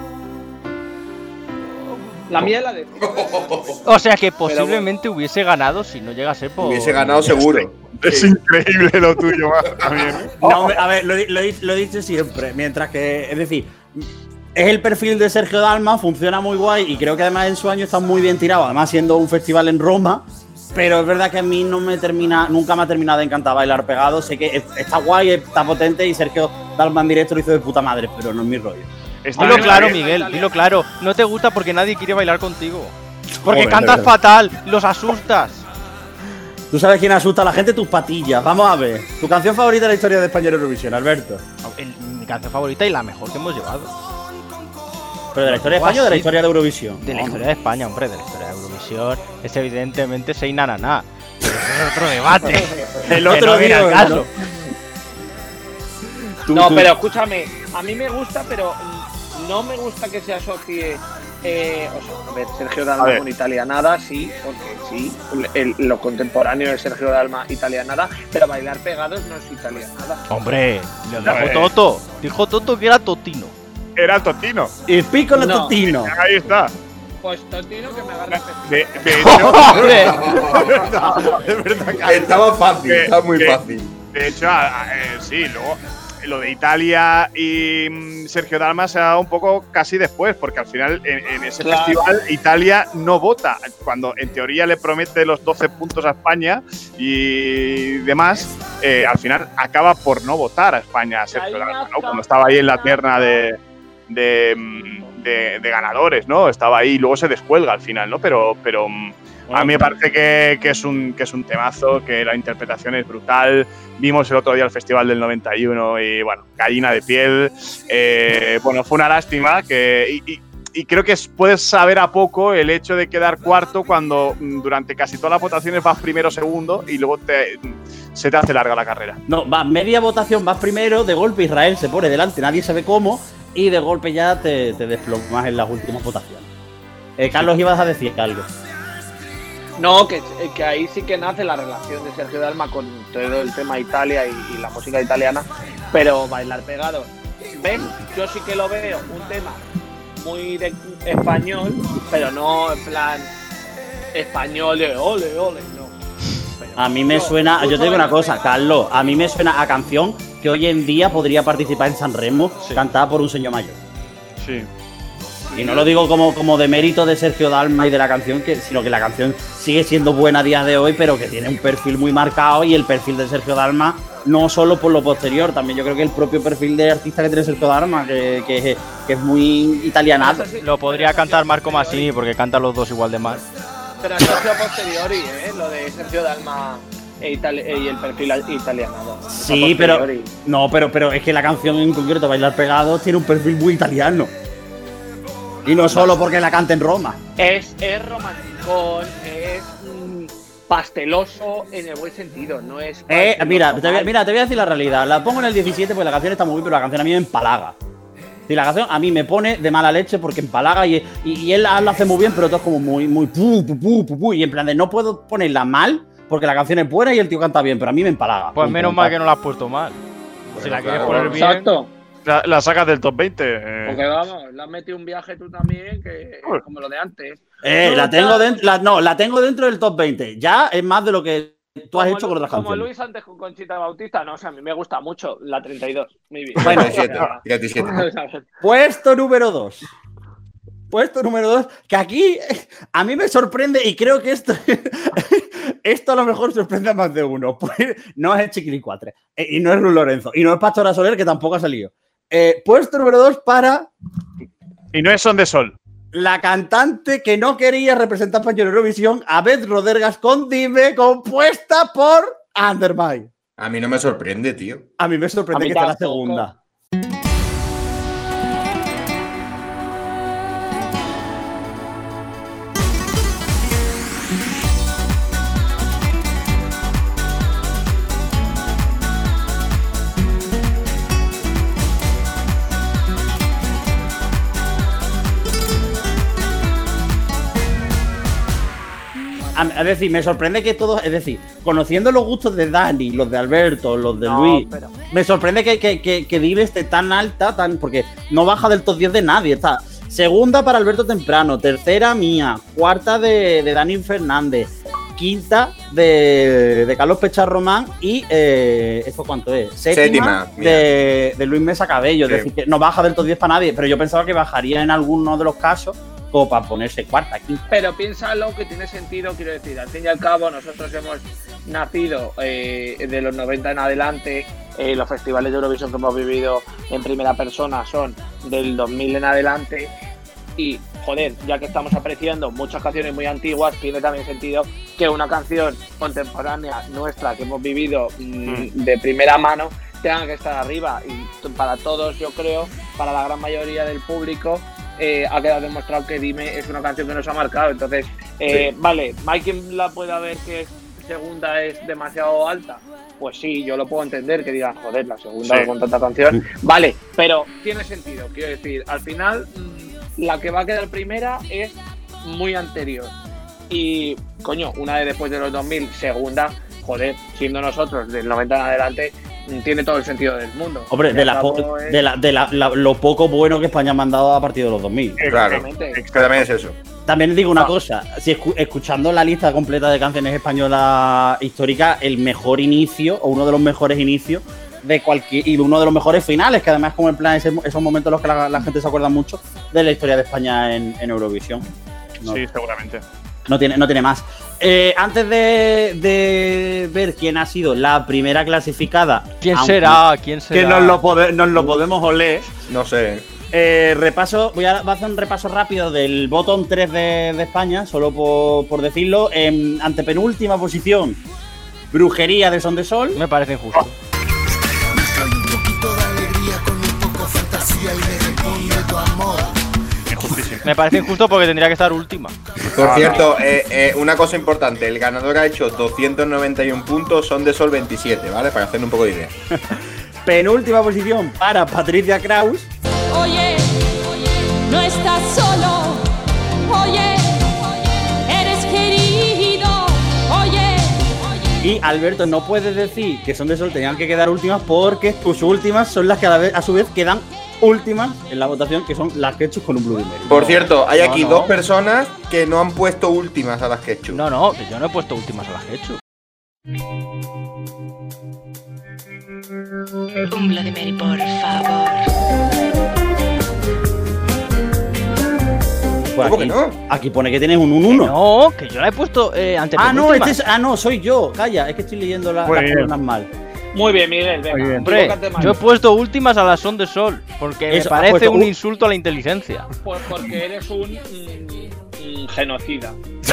La mía la de. O sea que posiblemente hubiese ganado si no llega a ser por. Hubiese ganado seguro. Es increíble lo tuyo, también. a ver, lo, he- lo lo he dicho siempre, mientras que, es decir, es el perfil de Sergio Dalma, funciona muy guay y creo que además en su año está muy bien tirado, además siendo un festival en Roma, pero es verdad que a mí no me termina, nunca me ha terminado de encantar bailar pegado, sé que es- está guay, está potente y Sergio Dalma en directo lo hizo de puta madre, pero no es mi rollo. Está Dilo claro. Miguel, dilo claro. No te gusta porque nadie quiere bailar contigo. Porque Joder, cantas fatal, los asustas. Tú sabes quién asusta a la gente, tus patillas. Vamos a ver. Tu canción favorita de la historia de España Eurovisión, Alberto. El- mi canción favorita y la mejor que hemos llevado. ¿Pero de la historia de España o de la historia de Eurovisión? De la historia de España, hombre, de la historia de Eurovisión. Es evidentemente Sei Nananá. Pero eso es otro debate. El Que otro no viene día, al caso. ¿no? Tú- no, tú- pero escúchame, a mí me gusta, pero no me gusta que se asocie. Eh, o sea, a ver, Sergio Dalma ver. con italianada, sí, porque sí, el- lo contemporáneo de Sergio Dalma, italianada, pero bailar pegados no es italianada. Hombre, lo dijo Eh. Toto. Dijo Toto que era Totino. Era Totino. El pico No. Totino. Ahí está. Pues Totino que me agarra el De, de hecho, Estaba fácil, que- estaba muy fácil. De hecho, a- a- eh, sí, luego lo de Italia y mm, Sergio Dalma se ha dado un poco casi después, porque al final en, en ese Claro. festival Italia no vota, cuando en teoría le promete los 12 puntos a España y demás, eh, al final acaba por no votar a España a Sergio Dalma, ¿no? Cuando estaba ahí en la terna de, de, mm, de- de ganadores, ¿no? Estaba ahí y luego se descuelga al final, ¿no? Pero, pero mm, a mí me parece que, es un, que es un temazo, que la interpretación es brutal. Vimos el otro día el festival del 91 y, bueno, gallina de piel. Eh, bueno, fue una lástima que. y- creo que es- puedes saber a poco el hecho de quedar cuarto cuando mm, durante casi todas las votaciones vas primero o segundo y luego te, se te hace larga la carrera. No, va media votación, vas primero, de golpe Israel se pone delante, nadie sabe cómo, y de golpe ya te, te desplomas en las últimas votaciones. Eh, Carlos, ibas a decir algo. No, que, que ahí sí que nace la relación de Sergio Dalma con todo el tema Italia y, y la música italiana, pero bailar pegados. ¿Ven? Yo sí que lo veo un tema muy de español, pero no en plan español de ole, ole, no. Pero A mí me suena, yo te digo una cosa, pegado. Carlos, a mí me suena a canción que hoy en día podría participar en San Remo, cantada por un señor mayor. Sí. Y no lo digo como, como de mérito de Sergio Dalma y de la canción, que, sino que la canción sigue siendo buena a día de hoy, pero que tiene un perfil muy marcado y el perfil de Sergio Dalma, no solo por lo posterior, también yo creo que el propio perfil de artista que tiene Sergio Dalma, que, que- que es muy italianado. Lo podría cantar Marco Massini porque cantan los dos igual de mal. Pero eso ha sido posteriori, ¿eh? Lo de Sergio Dalma e Itali- y el perfil italiano. Sí, pero no, pero, pero es que la canción en concreto, Bailar Pegados, tiene un perfil muy italiano. Y no solo porque la canta en Roma. Es, es romanticón, es mm, pasteloso en el buen sentido, no es. Eh, mira, te voy, mira, te voy a decir la realidad. La pongo en el 17 porque la canción está muy bien, pero la canción a mí me empalaga. Y la canción a mí me pone de mala leche porque empalaga y, y, y él lo hace muy bien, pero todo es como muy, muy pu, pu, pu, pu, pu, Y en plan de no puedo ponerla mal porque la canción es buena y el tío canta bien, pero a mí me empalaga. Pues menos mal que no la has puesto mal. Si la quieres poner bien. Exacto. La, la sacas del top 20. eh. Porque vamos, le has metido un viaje tú también, que como lo de antes. Eh, No, la tengo dentro, la- no, la tengo dentro del top 20. Ya es más de lo que tú has como hecho con otras Como canciones. Luis antes con Conchita Bautista, no, o sea, a mí me gusta mucho la 32. Muy bien. Bueno, 17, 17. Puesto número 2. Puesto número 2, que aquí a mí me sorprende y creo que esto, esto a lo mejor sorprende a más de uno. Pues, no es el Chiquilicuatre eh, y no es Luis Lorenzo y no es Pastora Soler, que tampoco ha salido. Eh, puesto número 2 para Y no es Son de Sol. la cantante que no quería representar España en Eurovisión, Abed Rodergas con Dime, compuesta por Undermine. A mí no me sorprende, tío. A mí me sorprende A mí que esté la segunda. Es decir, me sorprende que todos, es decir, conociendo los gustos de Dani, los de Alberto, los de No, Luis, pero- me sorprende que, que, que, que Dile esté tan alta, tan, porque no baja del top 10 de nadie. Está segunda para Alberto Temprano, tercera mía, cuarta de, de Dani Fernández, quinta de, de Carlos Pechar Román y eh, ¿esto cuánto es? Séptima, de, de Luis Mesa Cabello. Sí. Es decir, que no baja del top 10 para nadie, pero yo pensaba que bajaría en alguno de los casos como para ponerse cuarta, quinta. Pero piénsalo que tiene sentido, quiero decir, al fin y al cabo nosotros hemos nacido eh, de los 90 en adelante, eh, los festivales de Eurovisión que hemos vivido en primera persona son del 2000 en adelante y, joder, ya que estamos apreciando muchas canciones muy antiguas, tiene también sentido que una canción contemporánea nuestra que hemos vivido mm, de primera mano tenga que estar arriba y para todos yo creo, para la gran mayoría del público eh, ha quedado demostrado que Dime es una canción que nos ha marcado. Entonces, eh, vale, Mike la puede ver que segunda es demasiado alta. Pues sí, yo lo puedo entender que digan, joder, la segunda Sí. con tanta canción. Vale, pero tiene sentido. Quiero decir, al final, mm, la que va a quedar primera es muy anterior. Y, coño, una de después de los 2000, segunda, joder, siendo nosotros del 90 en adelante, tiene todo el sentido del mundo. Hombre, de, la po- cabo es- de, la- de la- la- lo poco bueno que España ha mandado a partir de los 2000. Claro, Exactamente. que también es eso. También digo Ah. una cosa, si escu- escuchando la lista completa de canciones españolas históricas, el mejor inicio o uno de los mejores inicios de cualquier y uno de los mejores finales, que además como en plan ese- esos momentos en los que la, la gente se acuerda mucho de la historia de España en, en Eurovisión. No, Sí, seguramente. no tiene, no tiene más. Eh, antes de, de ver quién ha sido la primera clasificada, ¿Quién será? ¿Quién será? que nos lo, pode- nos lo podemos oler. No sé. Eh, repaso, voy a, voy a hacer un repaso rápido del botón 3 de, de España, solo por, por decirlo. En antepenúltima posición, Brujería de Son de Sol. Me parece injusto. Injustísimo. Me parece injusto porque tendría que estar última. Por Ah, cierto, eh, eh, una cosa importante, el ganador ha hecho 291 puntos, son de sol 27, ¿vale? Para hacer un poco de idea. Penúltima posición para Patricia Kraus. Oye, no estás solo. Oye, Y Alberto, no puedes decir que Son de Sol tenían que quedar últimas porque tus últimas son las que a, la vez- a su vez quedan últimas en la votación, que son las hecho con un Bloody Mary. Por cierto, hay No, aquí no. dos personas que no han puesto últimas a las hecho. No, no, que yo no he puesto últimas a las que he hecho. Un Bloody Mary, por favor. Pues ¿Cómo aquí, que no? aquí pone que tienes un 1-1. No, que yo la he puesto eh, ante Ah, no, este es- ah, no, soy yo. Calla, es que estoy leyendo la- las columnas mal. Muy bien, Miguel, venga. Muy bien. Hombre, equivócate más. yo he puesto últimas a las son de sol, porque Eso, me parece un- insulto a la inteligencia. Pues porque eres un genocida.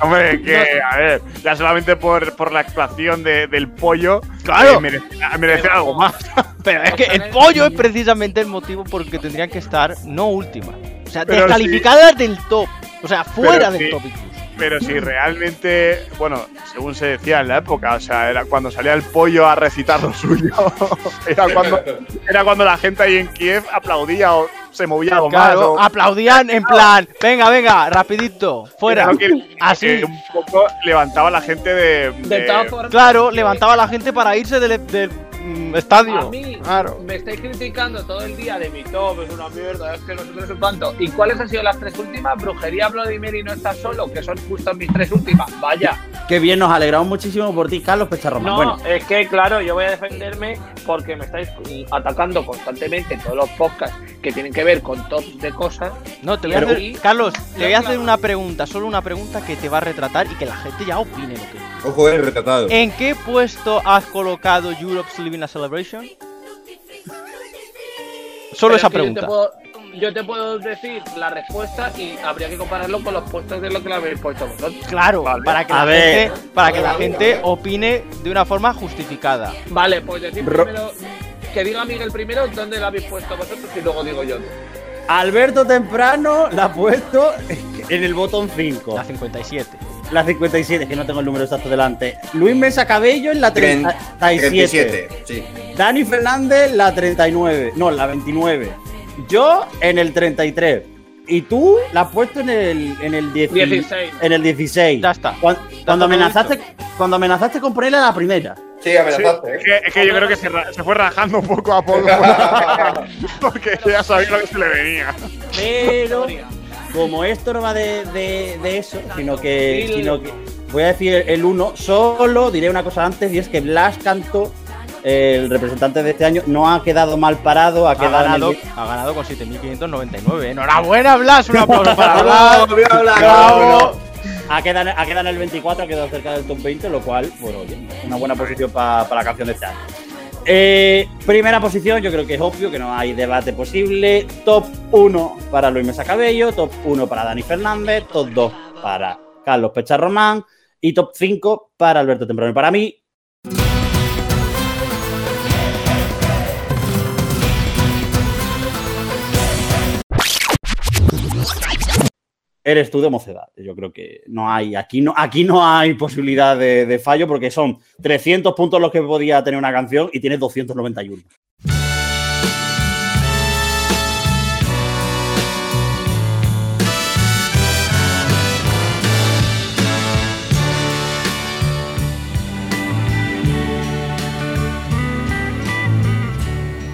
Hombre, que, a ver, ya solamente por, por la actuación de- del pollo, Claro. eh, merece, merece algo más. Pero es que el pollo es precisamente el motivo por el que tendrían que estar no últimas. O sea, Pero descalificadas del top. O sea, fuera Pero del sí. top incluso. Pero si realmente, bueno, según se decía en la época, o sea, era cuando salía el pollo a recitar lo suyo, era cuando, era cuando la gente ahí en Kiev aplaudía o se movía más. Claro, aplaudían en plan, venga, venga, rapidito, fuera. Que- Así. que un poco levantaba a la gente de. De Claro, levantaba a la gente para irse del, del, estadio. A mí Claro. me estáis criticando todo el día de mi top, es una mierda, es que no sé qué, no cuánto. ¿Y cuáles han sido las tres últimas? Brujería, Bloody Mary y no estás solo, que son justo mis tres últimas. Vaya. Qué bien, nos alegramos muchísimo por ti, Carlos Pecharromán. No, Bueno, es que claro, yo voy a defenderme porque me estáis mm, atacando constantemente en todos los podcasts que tienen que ver con tops de cosas. No, te voy a hacer, Carlos, te voy a hacer una pregunta, solo una pregunta que te va a retratar y que la gente ya opine lo que. Ojo, el retratado. ¿En qué puesto has colocado Europe's Living a Celebration? Solo Pero esa pregunta. Yo te, puedo, yo te puedo decir la respuesta y habría que compararlo con los puestos de lo que lo habéis puesto vosotros. Claro, para que, A la ver. gente, para que la gente opine de una forma justificada. Vale, pues decir Ro- primero, que diga Miguel primero dónde lo habéis puesto vosotros y luego digo yo. Alberto Temprano la ha puesto en el botón 5. La 57. La 57, que no tengo el número exacto delante. Luis Mesa Cabello en la 37. 37, sí. Dani Fernández la 39. No, la 29. Yo en el 33. Y tú la has puesto en el, en el 10 16. En el 16. Ya está. Cuan- Cuando, amenazaste, cuando amenazaste con ponerle a la primera. Sí, Sí, amenazaste. es, que, es que yo creo que se, se fue rajando poco a poco. porque ya sabía lo que se le venía. Pero como esto no va de, de- de eso, sino que, sino que voy a decir el 1, solo diré una cosa antes y es que Blas Canto, el representante de este año, no ha quedado mal parado, ha Ha quedado en ganado, el- ha ganado con 7.599. Enhorabuena, Blas. Un aplauso para Blas. Bravo, bravo, Bravo. ha quedado, ha quedado en el 24, ha quedado cerca del top 20, lo cual, bueno, oye, es una buena posición pa- para la canción de este año. Eh, primera posición, yo creo que es obvio que no hay debate posible. Top 1 para Luis Mesa Cabello, top 1 para Dani Fernández, top 2 para Carlos Pecharromán y top 5 para Alberto Temprano. Para mí, eres tú de mocedad. Yo creo que no hay, aquí no, aquí no hay posibilidad de, fallo porque son 300 puntos los que podía tener una canción y tienes 291.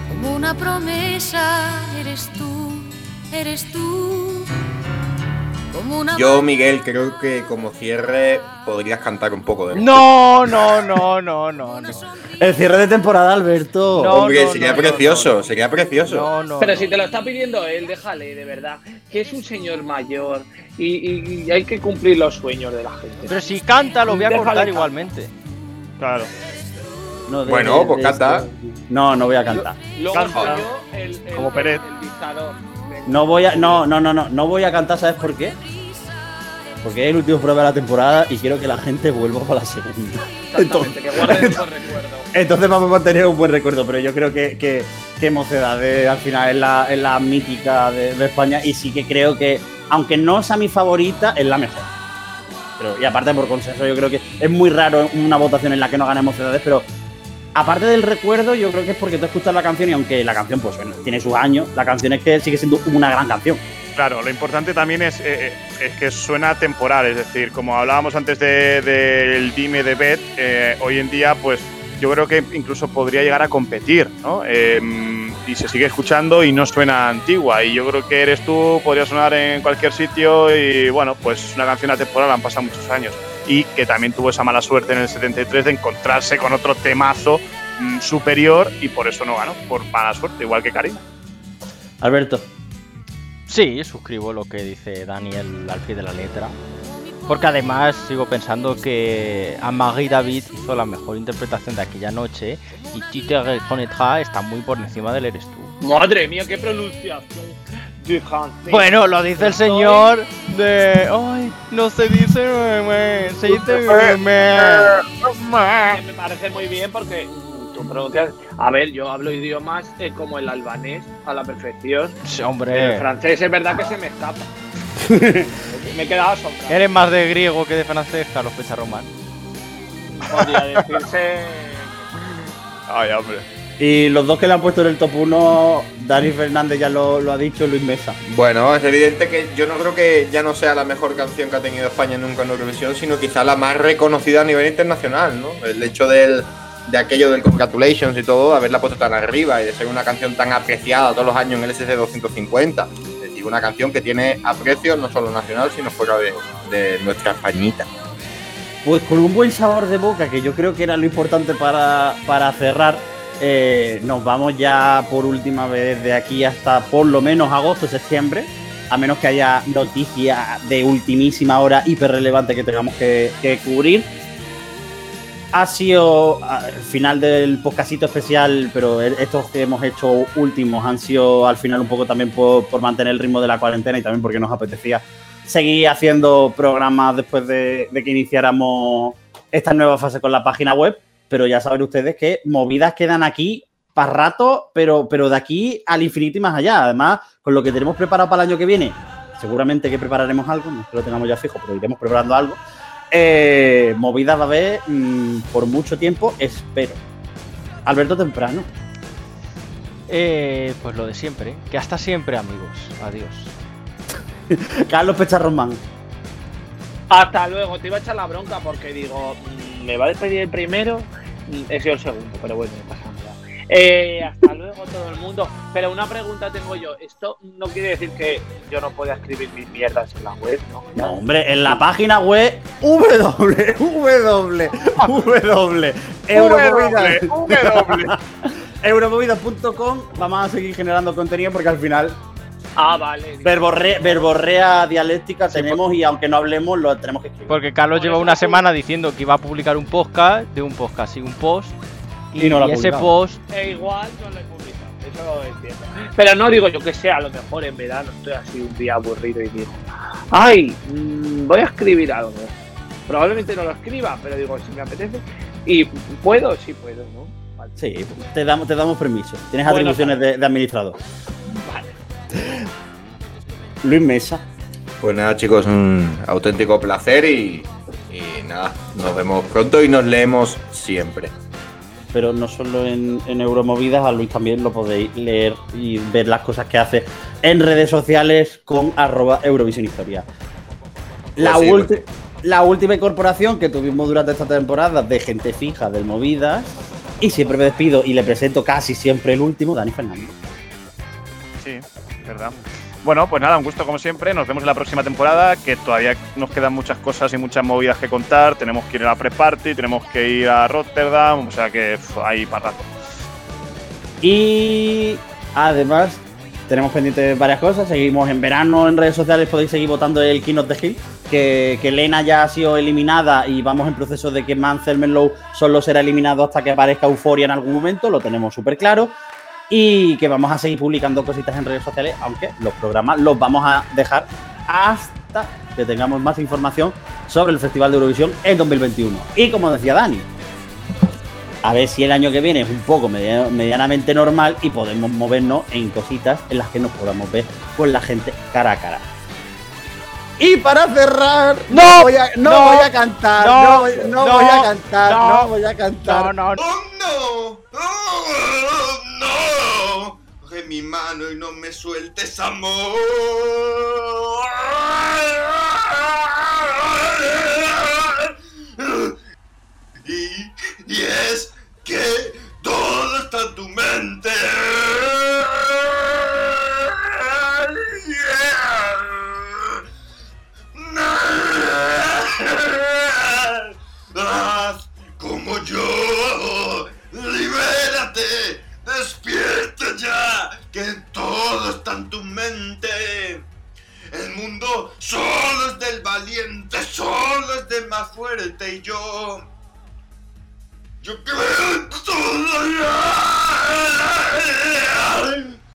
Como una promesa, eres tú, eres tú. Yo, Miguel, creo que como cierre podrías cantar un poco de No, no, no, no, no, no. El cierre de temporada, Alberto. No, Hombre, no, sería no, precioso, sería precioso. No, no. Pero no. si te lo está pidiendo él, déjale, de verdad. Que es un señor mayor y, y- y hay que cumplir los sueños de la gente. Pero si canta, lo voy a Déjale cortar cantar. igualmente. Claro. No, de- Bueno, de- pues de canta. esto- No, no voy a cantar. Luego Canta. soy yo el, el, Como Pérez. el dictador. Venga. No voy a, no, no, no, no, no voy a cantar, ¿sabes por qué? Porque es el último prueba de la temporada y quiero que la gente vuelva para la segunda. Que recuerdo. Entonces vamos a mantener un buen recuerdo, pero yo creo que, que, que Mocedades al final es la, es la mítica de, de España y sí que creo que, aunque no sea mi favorita, es la mejor. Pero, y aparte por consenso, yo creo que es muy raro una votación en la que no gane Mocedades, pero aparte del recuerdo, yo creo que es porque tú escuchas la canción y aunque la canción pues bueno, tiene sus años, la canción es que sigue siendo una gran canción. Claro, lo importante también es, eh, eh, es que suena temporal, es decir, como hablábamos antes del de, Dime de Bet, eh, hoy en día, pues yo creo que incluso podría llegar a competir, ¿no? Eh, y se sigue escuchando y no suena antigua. Y yo creo que eres tú, podría sonar en cualquier sitio y bueno, pues es una canción atemporal, han pasado muchos años. Y que también tuvo esa mala suerte en el 73 de encontrarse con otro temazo mm, superior y por eso no ganó, por mala suerte, igual que Karina. Alberto. Sí, suscribo lo que dice Daniel al pie de la letra. Porque además sigo pensando que Amari David hizo la mejor interpretación de aquella noche y Tite Reconnaîtra está muy por encima del Eres tú. Madre mía, qué pronunciación. Bueno, lo dice el señor de... Ay, no se dice meme, se dice meme. Que Me parece muy bien porque tú pronuncias. A ver, yo hablo idiomas eh, como el albanés a la perfección. Sí, Pero el hombre, francés es verdad que se me escapa. me he quedado asombrado. eres más de griego que de francés, Carlos Pecharromán. Podría decirse. Ay, hombre. Y los dos que le han puesto en el top 1, Dani Fernández ya lo, lo ha dicho, Luis Mesa. Bueno, es evidente que yo no creo que ya no sea la mejor canción que ha tenido España nunca en Eurovisión, sino quizá la más reconocida a nivel internacional, ¿no? El hecho del, de aquello del Congratulations y todo, haberla puesto tan arriba y de ser una canción tan apreciada todos los años en el SC 250. Es decir, una canción que tiene aprecio no solo nacional, sino fuera de, de nuestra Españita. Pues con un buen sabor de boca, que yo creo que era lo importante para, para cerrar, eh, nos vamos ya por última vez de aquí hasta por lo menos agosto, septiembre, a menos que haya noticias de ultimísima hora hiper relevante que tengamos que, cubrir. Ha sido ah, el final del podcastito especial, pero el- estos que hemos hecho últimos han sido al final un poco también por, por mantener el ritmo de la cuarentena y también porque nos apetecía seguir haciendo programas después de, de que iniciáramos esta nueva fase con la página web. Pero ya saben ustedes que movidas quedan aquí para rato, pero, pero de aquí al infinito y más allá. Además, con lo que tenemos preparado para el año que viene, seguramente que prepararemos algo, no es que lo tengamos ya fijo, pero iremos preparando algo. Eh, movidas va a haber mm, por mucho tiempo, espero. Alberto Temprano. Eh, pues lo de siempre, que hasta siempre amigos. Adiós. Carlos Pecharromán. Hasta luego, te iba a echar la bronca porque digo, mm, me va a despedir el primero, he sido el segundo, pero bueno, no pasa nada. Eh, hasta luego todo el mundo. Pero una pregunta tengo yo, esto no quiere decir que yo no pueda escribir mis mierdas en la web, ¿no? No, hombre, en la página web www, www, Euromovidas. Euromovidas.com vamos a seguir generando contenido porque al final Ah, vale. verborre- verborrea dialéctica tenemos y aunque no hablemos lo tenemos que escribir. Porque Carlos lleva una semana diciendo que iba a publicar un podcast, de un podcast y un post. Y, Y no lo y ese post, E igual no lo he publicado, eso lo entiendo. Pero no digo yo que sea, a lo mejor en verano estoy así un día aburrido y digo, ay, mm, voy a escribir algo. Probablemente no lo escriba, pero digo, si me apetece. Y puedo, sí puedo, ¿no? Vale. Sí, te damos, te damos permiso. Tienes Bueno, atribuciones de, de administrador. Luis Mesa. Pues nada, chicos, un auténtico placer y, y nada, nos vemos pronto y nos leemos siempre. Pero no solo en, en Euromovidas, a Luis también lo podéis leer y ver las cosas que hace en redes sociales con arroba Eurovisión Historia. La, Pues sí, ulti- pues la última incorporación que tuvimos durante esta temporada de gente fija del Movidas. Y siempre me despido y le presento casi siempre el último, Dani Fernández. Sí, verdad. Bueno, pues nada, un gusto como siempre. Nos vemos en la próxima temporada, que todavía nos quedan muchas cosas y muchas movidas que contar. Tenemos que ir a la pre-party, tenemos que ir a Rotterdam, o sea que pf, hay para rato. Y además, tenemos pendientes varias cosas. Seguimos en verano en redes sociales, podéis seguir votando el Keynote de Hill. Que, que Lena ya ha sido eliminada y vamos en proceso de que Mansell Menlow solo será eliminado hasta que aparezca Euforia en algún momento, lo tenemos súper claro. Y que vamos a seguir publicando cositas en redes sociales, aunque los programas los vamos a dejar hasta que tengamos más información sobre el Festival de Eurovisión en 2021. Y como decía Dani, a ver si el año que viene es un poco media- medianamente normal y podemos movernos en cositas en las que nos podamos ver con la gente cara a cara. Y para cerrar, ¡No! voy a, no, ¡No! voy a cantar, ¡No! no, voy, no ¡No! voy a cantar, no, ¡No! voy a cantar. No, no, ¡Oh, no! ¡Oh, no! Coge mi mano y no me sueltes, amor. Y, y es que todo está en tu mente. Que todo está en tu mente. El mundo solo es del valiente, solo es del más fuerte y yo. Yo creo todo.